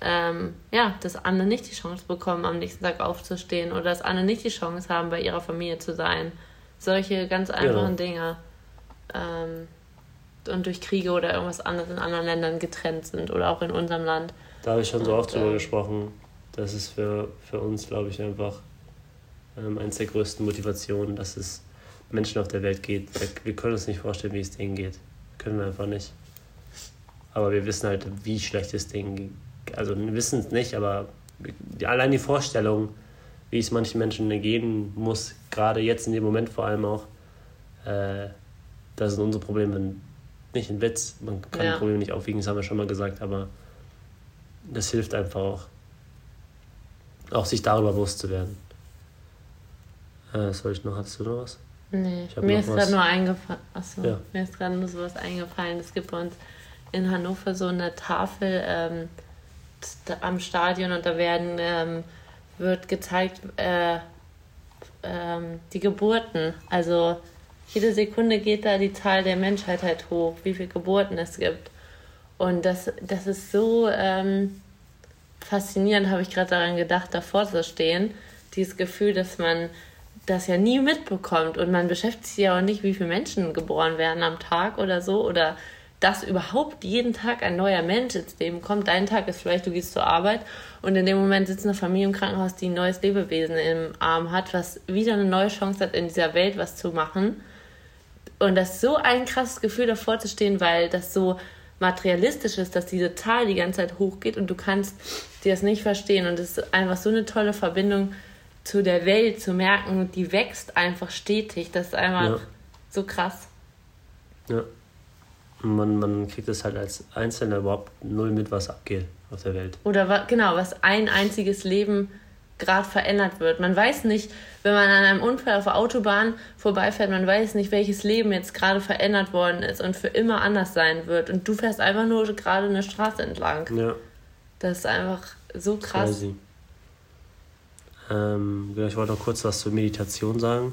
ähm, ja, dass andere nicht die Chance bekommen, am nächsten Tag aufzustehen oder dass andere nicht die Chance haben, bei ihrer Familie zu sein. Solche ganz einfachen Dinge. Ähm, und durch Kriege oder irgendwas anderes in anderen Ländern getrennt sind oder auch in unserem Land. Da habe ich schon so oft drüber ähm, gesprochen. Das ist für, für uns, glaube ich, einfach ähm, eines der größten Motivationen, dass es Menschen auf der Welt geht. Wir können uns nicht vorstellen, wie es denen geht. Können wir einfach nicht. Aber wir wissen halt, wie schlecht es denen geht. Also wir wissen es nicht, aber allein die Vorstellung, wie es manchen Menschen gehen muss, gerade jetzt in dem Moment vor allem auch, äh, das sind unsere Probleme nicht ein Witz. Man kann Ja. Probleme nicht aufwiegen, das haben wir schon mal gesagt, aber das hilft einfach auch, auch sich darüber bewusst zu werden. Äh, soll ich noch? Hattest du noch was? Nee, mir noch ist was. gerade nur eingefallen. Achso, Ja. mir ist gerade nur sowas eingefallen. Es gibt bei uns in Hannover so eine Tafel ähm, am Stadion und da werden ähm, wird gezeigt äh, ähm, die Geburten. Also jede Sekunde geht da die Zahl der Menschheit halt hoch, wie viele Geburten es gibt. Und das, das ist so ähm, faszinierend, habe ich gerade daran gedacht, davor zu stehen. Dieses Gefühl, dass man das ja nie mitbekommt und man beschäftigt sich ja auch nicht, wie viele Menschen geboren werden am Tag oder so oder dass überhaupt jeden Tag ein neuer Mensch ins Leben kommt. Dein Tag ist vielleicht, du gehst zur Arbeit und in dem Moment sitzt eine Familie im Krankenhaus, die ein neues Lebewesen im Arm hat, was wieder eine neue Chance hat, in dieser Welt was zu machen. Und das ist so ein krasses Gefühl, davor zu stehen, weil das so materialistisch ist, dass diese Zahl die ganze Zeit hochgeht und du kannst dir das nicht verstehen. Und es ist einfach so eine tolle Verbindung zu der Welt, zu merken, die wächst einfach stetig. Das ist einfach Ja. so krass. Ja. Man, man kriegt es halt als Einzelner überhaupt null mit, was abgeht auf der Welt. Oder genau, was ein einziges Leben gerade verändert wird. Man weiß nicht, wenn man an einem Unfall auf der Autobahn vorbeifährt, man weiß nicht, welches Leben jetzt gerade verändert worden ist und für immer anders sein wird. Und du fährst einfach nur gerade eine Straße entlang. Ja, Das ist einfach so krass. crazy. Ähm, genau, ich wollte noch kurz was zur Meditation sagen,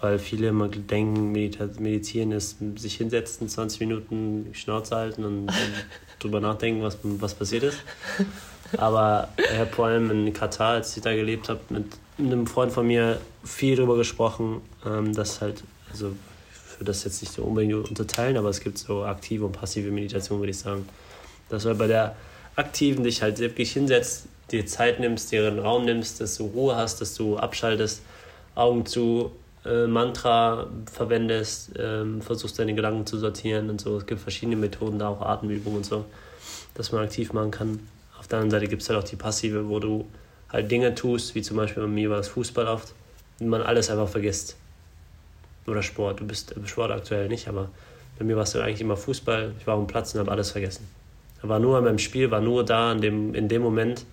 weil viele immer denken, Medita Meditieren ist sich hinsetzen, 20 Minuten Schnauze halten und, und drüber nachdenken, was, was passiert ist. Aber ich habe vor allem in Katar, als ich da gelebt habe, mit einem Freund von mir viel darüber gesprochen, ähm, dass halt, also ich würde das jetzt nicht so unbedingt unterteilen, aber es gibt so aktive und passive Meditation, würde ich sagen. Dass du bei der aktiven dich halt wirklich hinsetzt, dir Zeit nimmst, dir einen Raum nimmst, dass du Ruhe hast, dass du abschaltest, Augen zu, äh, Mantra verwendest, ähm, versuchst deine Gedanken zu sortieren und so. Es gibt verschiedene Methoden, da auch Atemübungen und so, dass man aktiv machen kann. Der anderen Seite gibt es halt auch die passive, wo du halt Dinge tust, wie zum Beispiel bei mir war es Fußball oft, und man alles einfach vergisst. Oder Sport. Du bist im Sport aktuell nicht, aber bei mir war es eigentlich immer Fußball. Ich war auf dem Platz und habe alles vergessen. Ich war nur in meinem Spiel, war nur da in dem, in dem Moment.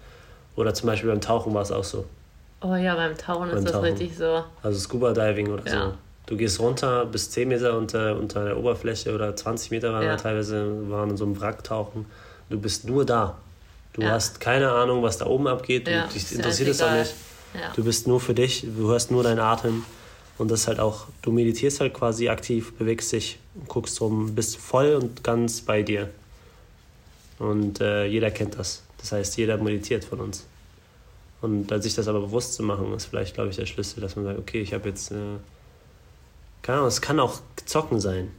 Oder zum Beispiel beim Tauchen war es auch so. Oh ja, beim Tauchen Beim ist das Tauchen. richtig so. Also Scuba Diving oder Ja. so. Du gehst runter bis 10 Meter unter, unter der Oberfläche oder 20 Meter waren Ja. wir teilweise, waren in so einem Wrack tauchen. Du bist nur da. Du Ja. hast keine Ahnung, was da oben abgeht. Ja, dich interessiert es auch nicht. Ja. Du bist nur für dich, du hörst nur deinen Atem Und das ist halt auch, du meditierst halt quasi aktiv, bewegst dich, guckst rum, bist voll und ganz bei dir. Und äh, jeder kennt das. Das heißt, jeder meditiert von uns. Und sich das aber bewusst zu machen, ist vielleicht, glaube ich, der Schlüssel, dass man sagt, okay, ich habe jetzt, äh, keine Ahnung, es kann auch zocken sein.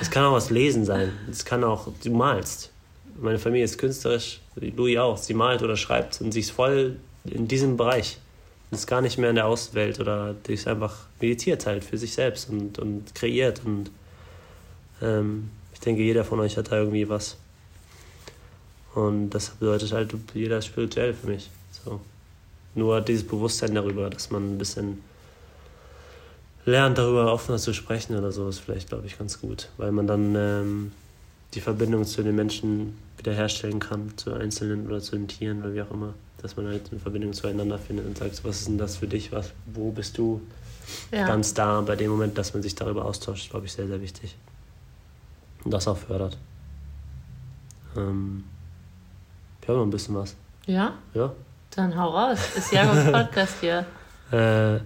Es kann auch was lesen sein. Es kann auch, du malst. Meine Familie ist künstlerisch, Louis auch. Sie malt oder schreibt und sie ist voll in diesem Bereich. Ist gar nicht mehr in der Außenwelt oder die ist einfach meditiert halt für sich selbst und, und kreiert. Und ähm, ich denke, jeder von euch hat da irgendwie was. Und das bedeutet halt, jeder ist spirituell für mich. So. Nur dieses Bewusstsein darüber, dass man ein bisschen lernt, darüber offener zu sprechen oder so, ist vielleicht, glaube ich, ganz gut. Weil man dann ähm, die Verbindung zu den Menschen wiederherstellen kann, zu Einzelnen oder zu den Tieren oder wie auch immer. Dass man halt eine Verbindung zueinander findet und sagt, was ist denn das für dich, was, wo bist du ja. ganz da bei dem Moment, dass man sich darüber austauscht, glaube ich, sehr, sehr wichtig. Und das auch fördert. Ähm, ich habe noch ein bisschen was. Ja? Ja. Dann hau raus. Ist Jakobs Podcast hier. Äh,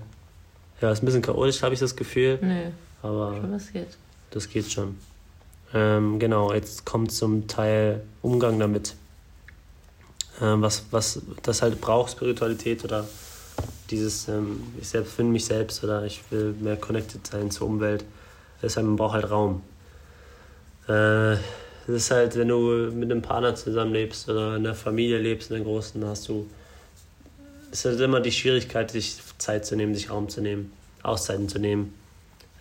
ja, ist ein bisschen chaotisch, habe ich das Gefühl. Nö. Aber schon was geht. Das geht schon. Ähm, genau, jetzt kommt zum Teil Umgang damit. Ähm, was, was das halt braucht, Spiritualität oder dieses, ähm, ich selbst finde mich selbst oder ich will mehr connected sein zur Umwelt. Deshalb, man braucht halt Raum. Äh, das ist halt, wenn du mit einem Partner zusammenlebst oder in der Familie lebst, in der großen, hast du, ist halt immer die Schwierigkeit, sich Zeit zu nehmen, sich Raum zu nehmen, Auszeiten zu nehmen.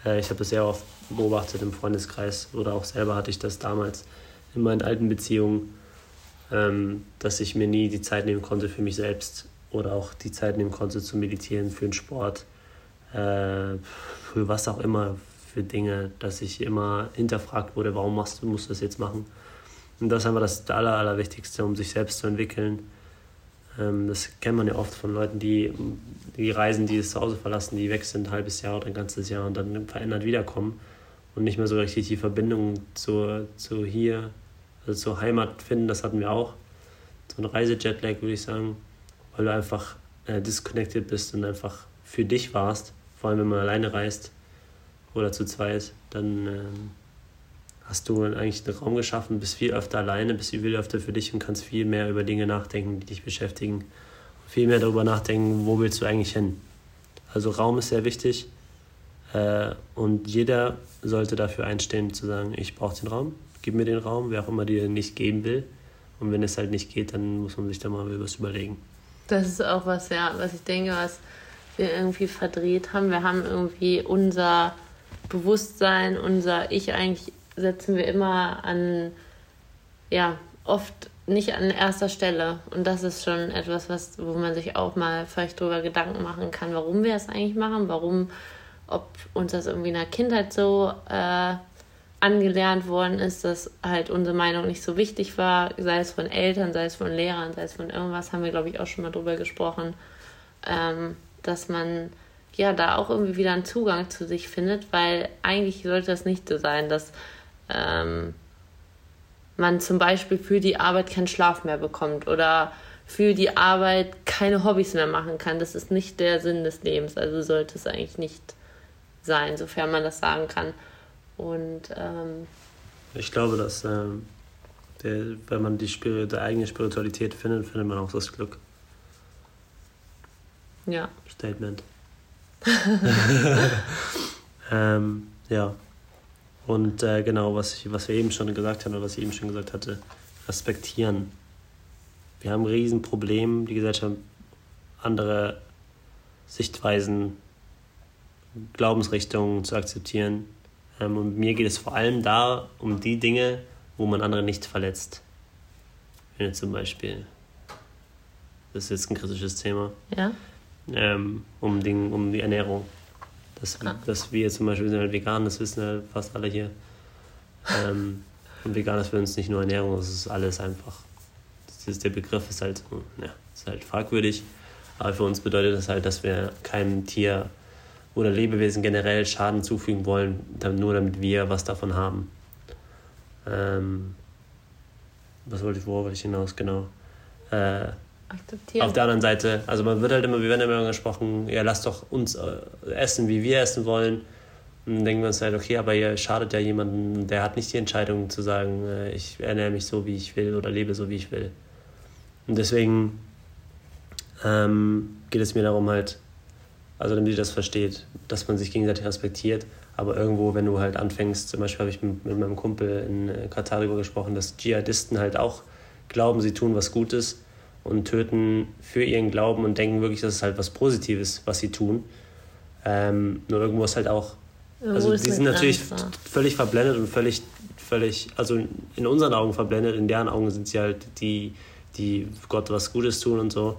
Äh, ich habe das sehr oft beobachtet im Freundeskreis oder auch selber hatte ich das damals in meinen alten Beziehungen, ähm, dass ich mir nie die Zeit nehmen konnte für mich selbst oder auch die Zeit nehmen konnte zu meditieren, für den Sport, äh, für was auch immer, für Dinge, dass ich immer hinterfragt wurde, warum machst du, musst du das jetzt machen. Und das ist einfach das Aller, Allerwichtigste, um sich selbst zu entwickeln. Ähm, das kennt man ja oft von Leuten, die, die reisen, die das Zuhause verlassen, die weg sind, ein halbes Jahr oder ein ganzes Jahr und dann verändert wiederkommen und nicht mehr so richtig die Verbindung zu, zu hier, also zur Heimat finden, das hatten wir auch. So ein Reisejetlag, würde ich sagen, weil du einfach äh, disconnected bist und einfach für dich warst, vor allem wenn man alleine reist oder zu zweit, dann ähm, hast du eigentlich einen Raum geschaffen, bist viel öfter alleine, bist viel öfter für dich und kannst viel mehr über Dinge nachdenken, die dich beschäftigen. Viel mehr darüber nachdenken, wo willst du eigentlich hin. Also Raum ist sehr wichtig. Äh, und jeder sollte dafür einstehen, zu sagen, ich brauche den Raum, gib mir den Raum, wer auch immer dir nicht geben will. Und wenn es halt nicht geht, dann muss man sich da mal was überlegen. Das ist auch was, ja, was ich denke, was wir irgendwie verdreht haben. Wir haben irgendwie unser Bewusstsein, unser Ich eigentlich setzen wir immer an, ja, oft nicht an erster Stelle. Und das ist schon etwas, was, wo man sich auch mal vielleicht darüber Gedanken machen kann, warum wir es eigentlich machen, warum ob uns das irgendwie in der Kindheit so äh, angelernt worden ist, dass halt unsere Meinung nicht so wichtig war, sei es von Eltern, sei es von Lehrern, sei es von irgendwas, haben wir, glaube ich, auch schon mal drüber gesprochen, ähm, dass man ja da auch irgendwie wieder einen Zugang zu sich findet, weil eigentlich sollte das nicht so sein, dass ähm, man zum Beispiel für die Arbeit keinen Schlaf mehr bekommt oder für die Arbeit keine Hobbys mehr machen kann. Das ist nicht der Sinn des Lebens, also sollte es eigentlich nicht sein, sofern man das sagen kann. Und ähm, ich glaube, dass ähm, der, wenn man die, Spirit, die eigene Spiritualität findet, findet man auch das Glück. Ja. Statement. ähm, ja. Und äh, genau, was, ich, was wir eben schon gesagt haben, oder was ich eben schon gesagt hatte, respektieren. Wir haben ein Riesenproblem, die Gesellschaft andere Sichtweisen Glaubensrichtungen zu akzeptieren. Ähm, und mir geht es vor allem da um die Dinge, wo man andere nicht verletzt. Wenn zum Beispiel, das ist jetzt ein kritisches Thema, ja. ähm, um, den, um die Ernährung. Dass, ah. dass wir zum Beispiel sind halt vegan, das wissen ja fast alle hier. Ähm, und vegan ist für uns nicht nur Ernährung, das ist alles einfach. Das ist, der Begriff ist halt, ja, ist halt fragwürdig. Aber für uns bedeutet das halt, dass wir keinem Tier oder Lebewesen generell Schaden zufügen wollen, nur damit wir was davon haben. Ähm, was wollte ich, worauf wollte ich hinaus? Genau. Äh, akzeptieren. Auf der anderen Seite, also man wird halt immer, wir werden immer gesprochen, ja, lass doch uns äh, essen, wie wir essen wollen. Und dann denken wir uns halt, okay, aber ihr schadet ja jemanden, der hat nicht die Entscheidung zu sagen, äh, ich ernähre mich so, wie ich will oder lebe so, wie ich will. Und deswegen ähm, geht es mir darum halt, also damit ihr das versteht, dass man sich gegenseitig respektiert. Aber irgendwo, wenn du halt anfängst, zum Beispiel habe ich mit, mit meinem Kumpel in äh, Katar darüber gesprochen, dass Dschihadisten halt auch glauben, sie tun was Gutes und töten für ihren Glauben und denken wirklich, dass es halt was Positives, was sie tun. Ähm, nur irgendwo ist halt auch, also die sind natürlich völlig verblendet und völlig, völlig, also in unseren Augen verblendet, in deren Augen sind sie halt die, die Gott was Gutes tun und so,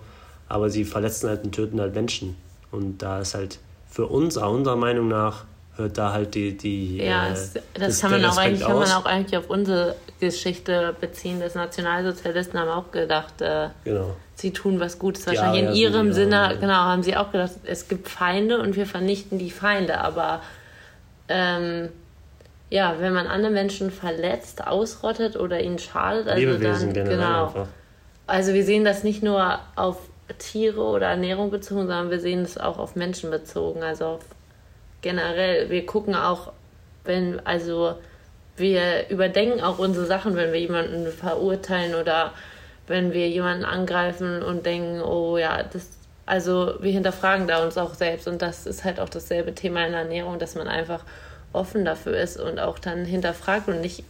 aber sie verletzen halt und töten halt Menschen. Und da ist halt für uns, auch unserer Meinung nach, da halt die. die ja, äh, das, das kann, man auch eigentlich, kann man auch eigentlich auf unsere Geschichte beziehen. Das Nationalsozialisten haben auch gedacht, äh, genau. sie tun was Gutes. Wahrscheinlich ja, in ihrem Sinne, ja. genau, haben sie auch gedacht, es gibt Feinde und wir vernichten die Feinde. Aber ähm, ja, wenn man andere Menschen verletzt, ausrottet oder ihnen schadet, also Lebewesen dann, genau. Einfach. Also wir sehen das nicht nur auf Tiere oder Ernährung bezogen, sondern wir sehen es auch auf Menschen bezogen, also auf generell. Wir gucken auch, wenn, also wir überdenken auch unsere Sachen, wenn wir jemanden verurteilen oder wenn wir jemanden angreifen und denken, oh ja, das, also wir hinterfragen da uns auch selbst und das ist halt auch dasselbe Thema in der Ernährung, dass man einfach offen dafür ist und auch dann hinterfragt und nicht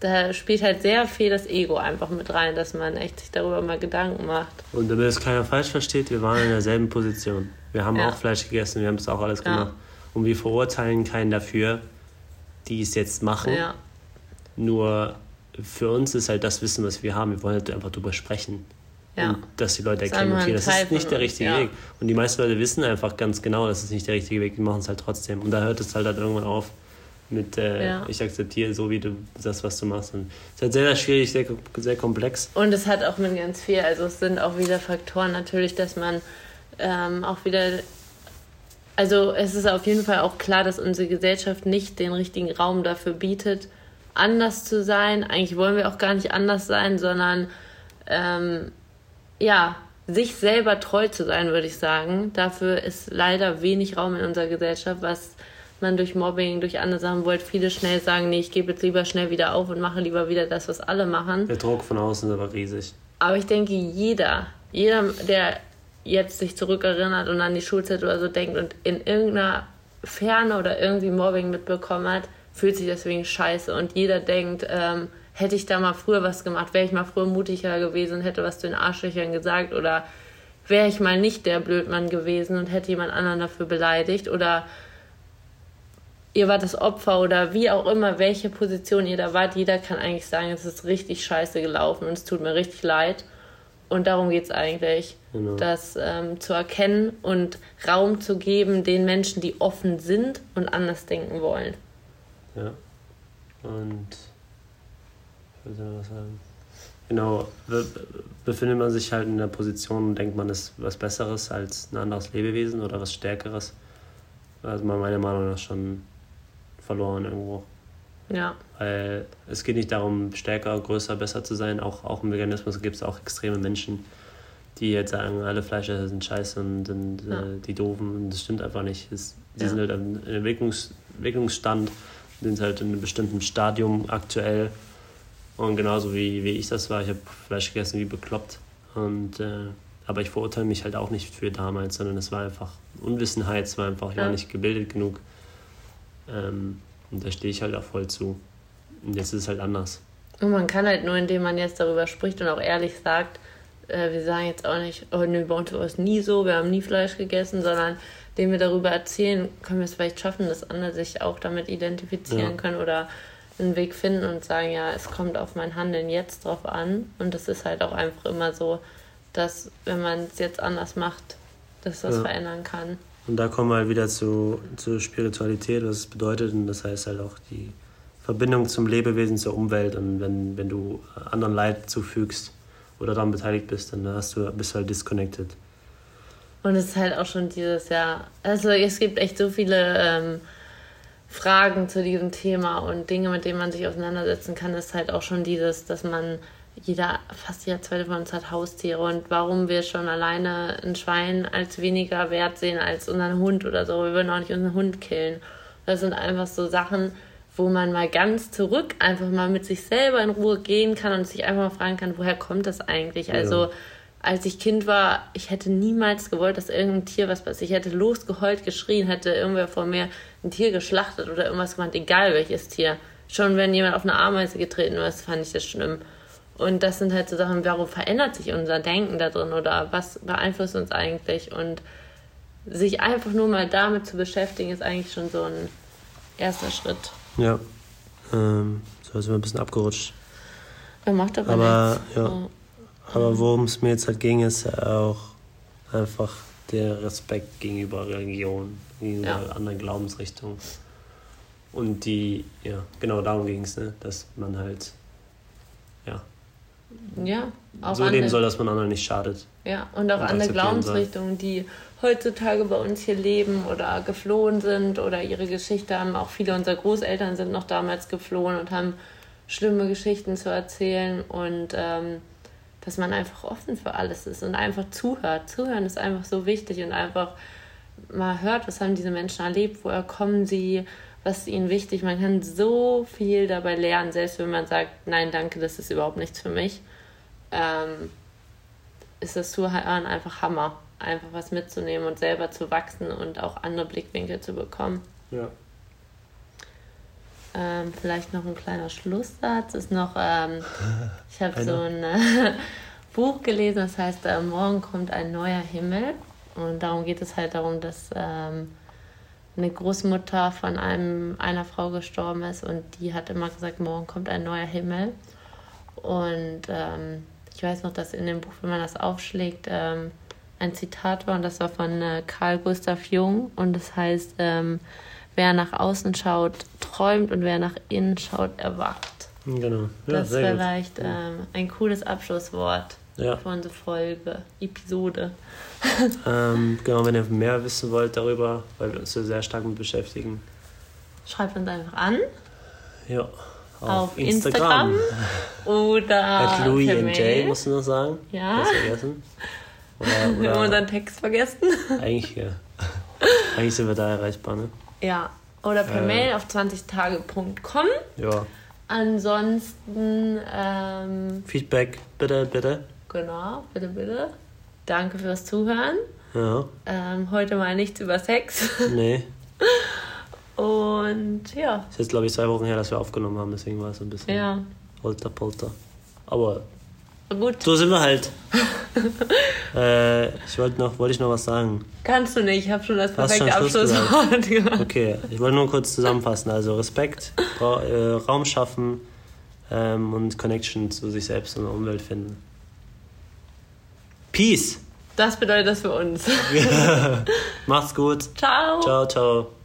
da spielt halt sehr viel das Ego einfach mit rein, dass man echt sich darüber mal Gedanken macht. Und damit es keiner falsch versteht, wir waren in derselben Position. Wir haben ja. auch Fleisch gegessen, wir haben das auch alles gemacht. Ja. Und wir verurteilen keinen dafür, die es jetzt machen. Ja. Nur für uns ist halt das Wissen, was wir haben. Wir wollen halt einfach darüber sprechen. Ja. Und dass die Leute erkennen, okay, das ist nicht der richtige uns, Weg. Und die meisten Leute wissen einfach ganz genau, das ist nicht der richtige Weg, die machen es halt trotzdem. Und da hört es halt, halt irgendwann auf mit äh, ja. ich akzeptiere so, wie du das, was du machst. Und es ist halt sehr, sehr schwierig, sehr, sehr komplex. Und es hat auch mit ganz viel, also es sind auch wieder Faktoren natürlich, dass man ähm, auch wieder, also es ist auf jeden Fall auch klar, dass unsere Gesellschaft nicht den richtigen Raum dafür bietet, anders zu sein. Eigentlich wollen wir auch gar nicht anders sein, sondern ähm, ja, sich selber treu zu sein, würde ich sagen. Dafür ist leider wenig Raum in unserer Gesellschaft, was man durch Mobbing, durch andere Sachen wollte viele schnell sagen, nee, ich gebe jetzt lieber schnell wieder auf und mache lieber wieder das, was alle machen. Der Druck von außen ist aber riesig. Aber ich denke, jeder, jeder, der jetzt sich zurückerinnert und an die Schulzeit oder so denkt und in irgendeiner Ferne oder irgendwie Mobbing mitbekommen hat, fühlt sich deswegen scheiße. Und jeder denkt, ähm, hätte ich da mal früher was gemacht, wäre ich mal früher mutiger gewesen hätte was zu den Arschlöchern gesagt oder wäre ich mal nicht der Blödmann gewesen und hätte jemand anderen dafür beleidigt oder ihr wart das Opfer oder wie auch immer, welche Position ihr da wart, jeder kann eigentlich sagen, es ist richtig scheiße gelaufen und es tut mir richtig leid. Und darum geht es eigentlich, genau. das ähm, zu erkennen und Raum zu geben den Menschen, die offen sind und anders denken wollen. Ja. Und ich noch was sagen. Genau, befindet man sich halt in der Position und denkt man ist was Besseres als ein anderes Lebewesen oder was Stärkeres? Also meiner Meinung nach schon verloren irgendwo. Ja. Weil es geht nicht darum, stärker, größer, besser zu sein. Auch, auch im Veganismus gibt es auch extreme Menschen, die jetzt sagen, alle Fleischer sind scheiße und, und ja. äh, die doofen. Und das stimmt einfach nicht. Es, die ja. sind halt im Entwicklungs, Entwicklungsstand, sind halt in einem bestimmten Stadium aktuell. Und genauso wie, wie ich das war, ich habe Fleisch gegessen wie bekloppt. Und, äh, aber ich verurteile mich halt auch nicht für damals, sondern es war einfach Unwissenheit, es war einfach, ich war nicht gebildet genug. Ähm, und da stehe ich halt auch voll zu. Und jetzt ist es halt anders. Und man kann halt nur, indem man jetzt darüber spricht und auch ehrlich sagt, äh, wir sagen jetzt auch nicht, oh nee, bei uns war es nie so, wir haben nie Fleisch gegessen, sondern indem wir darüber erzählen, können wir es vielleicht schaffen, dass andere sich auch damit identifizieren ja. können oder einen Weg finden und sagen, ja, es kommt auf mein Handeln jetzt drauf an. Und das ist halt auch einfach immer so, dass wenn man es jetzt anders macht, dass das ja. verändern kann. Und da kommen wir halt wieder zu, zu Spiritualität, was es bedeutet. Und das heißt halt auch die Verbindung zum Lebewesen, zur Umwelt. Und wenn, wenn du anderen Leid zufügst oder daran beteiligt bist, dann hast du, bist du halt disconnected. Und es ist halt auch schon dieses Jahr, also es gibt echt so viele ähm, Fragen zu diesem Thema und Dinge, mit denen man sich auseinandersetzen kann, ist halt auch schon dieses, dass man jeder, fast jeder zweite von uns hat Haustiere und warum wir schon alleine ein Schwein als weniger wert sehen als unseren Hund oder so. Wir würden auch nicht unseren Hund killen. Das sind einfach so Sachen, wo man mal ganz zurück einfach mal mit sich selber in Ruhe gehen kann und sich einfach mal fragen kann, woher kommt das eigentlich? Also, ja. als ich Kind war, ich hätte niemals gewollt, dass irgendein Tier was passiert. Ich hätte losgeheult, geschrien, hätte irgendwer vor mir ein Tier geschlachtet oder irgendwas gemacht, egal welches Tier. Schon wenn jemand auf eine Ameise getreten ist, fand ich das schlimm. Und das sind halt so Sachen, warum verändert sich unser Denken da drin oder was beeinflusst uns eigentlich? Und sich einfach nur mal damit zu beschäftigen, ist eigentlich schon so ein erster Schritt. Ja. Ähm, so sind wir ein bisschen abgerutscht. Er macht aber, aber nichts. Ja. Aber worum es mir jetzt halt ging, ist auch einfach der Respekt gegenüber Religion, gegenüber ja. anderen Glaubensrichtungen. Und die, ja, genau darum ging es, ne? dass man halt, ja, ja, auch so leben soll, dass man anderen nicht schadet. Ja, und auch andere Glaubensrichtungen, die heutzutage bei uns hier leben oder geflohen sind oder ihre Geschichte haben. Auch viele unserer Großeltern sind noch damals geflohen und haben schlimme Geschichten zu erzählen und ähm, dass man einfach offen für alles ist und einfach zuhört. Zuhören ist einfach so wichtig und einfach mal hört, was haben diese Menschen erlebt, woher kommen sie, was ist ihnen wichtig. Man kann so viel dabei lernen, selbst wenn man sagt, nein, danke, das ist überhaupt nichts für mich. Ähm, ist das Zuhören einfach Hammer, einfach was mitzunehmen und selber zu wachsen und auch andere Blickwinkel zu bekommen. Ja. Ähm, vielleicht noch ein kleiner Schlusssatz ist noch, ähm, ich habe so ein äh, Buch gelesen, das heißt, äh, morgen kommt ein neuer Himmel. Und darum geht es halt darum, dass ähm, eine Großmutter von einem, einer Frau gestorben ist und die hat immer gesagt, morgen kommt ein neuer Himmel. Und ähm, ich weiß noch, dass in dem Buch, wenn man das aufschlägt, ähm, ein Zitat war und das war von äh, Carl Gustav Jung und das heißt, ähm, wer nach außen schaut, träumt und wer nach innen schaut, erwacht. Genau. Ja, das ist vielleicht ähm, ein cooles Abschlusswort ja. für unsere Folge, Episode. ähm, genau, wenn ihr mehr wissen wollt darüber, weil wir uns so sehr stark mit beschäftigen. Schreibt uns einfach an. Ja. Auf, auf Instagram. Instagram. oder. At Louis and Jay, musst du noch sagen. Ja. Das vergessen. Oder, oder wir haben unseren Text vergessen. Eigentlich, ja. Eigentlich sind wir da erreichbar, ne? Ja. Oder per äh, Mail auf 20tage.com. Ja. Ansonsten. Ähm, Feedback, bitte, bitte. Genau, bitte, bitte. Danke fürs Zuhören. Ja. Ähm, heute mal nichts über Sex. Nee. Und ja. Es ist jetzt, glaube ich, zwei Wochen her, dass wir aufgenommen haben, deswegen war es ein bisschen ja. Polter, Polter. Aber Gut. so sind wir halt. äh, ich wollte noch, wollte ich noch was sagen. Kannst du nicht, ich habe schon das perfekte Abschlusswort. okay, ich wollte nur kurz zusammenfassen. Also Respekt, Ra äh, Raum schaffen ähm, und Connection zu sich selbst und der Umwelt finden. Peace. Das bedeutet das für uns. Macht's gut. Ciao. Ciao, ciao.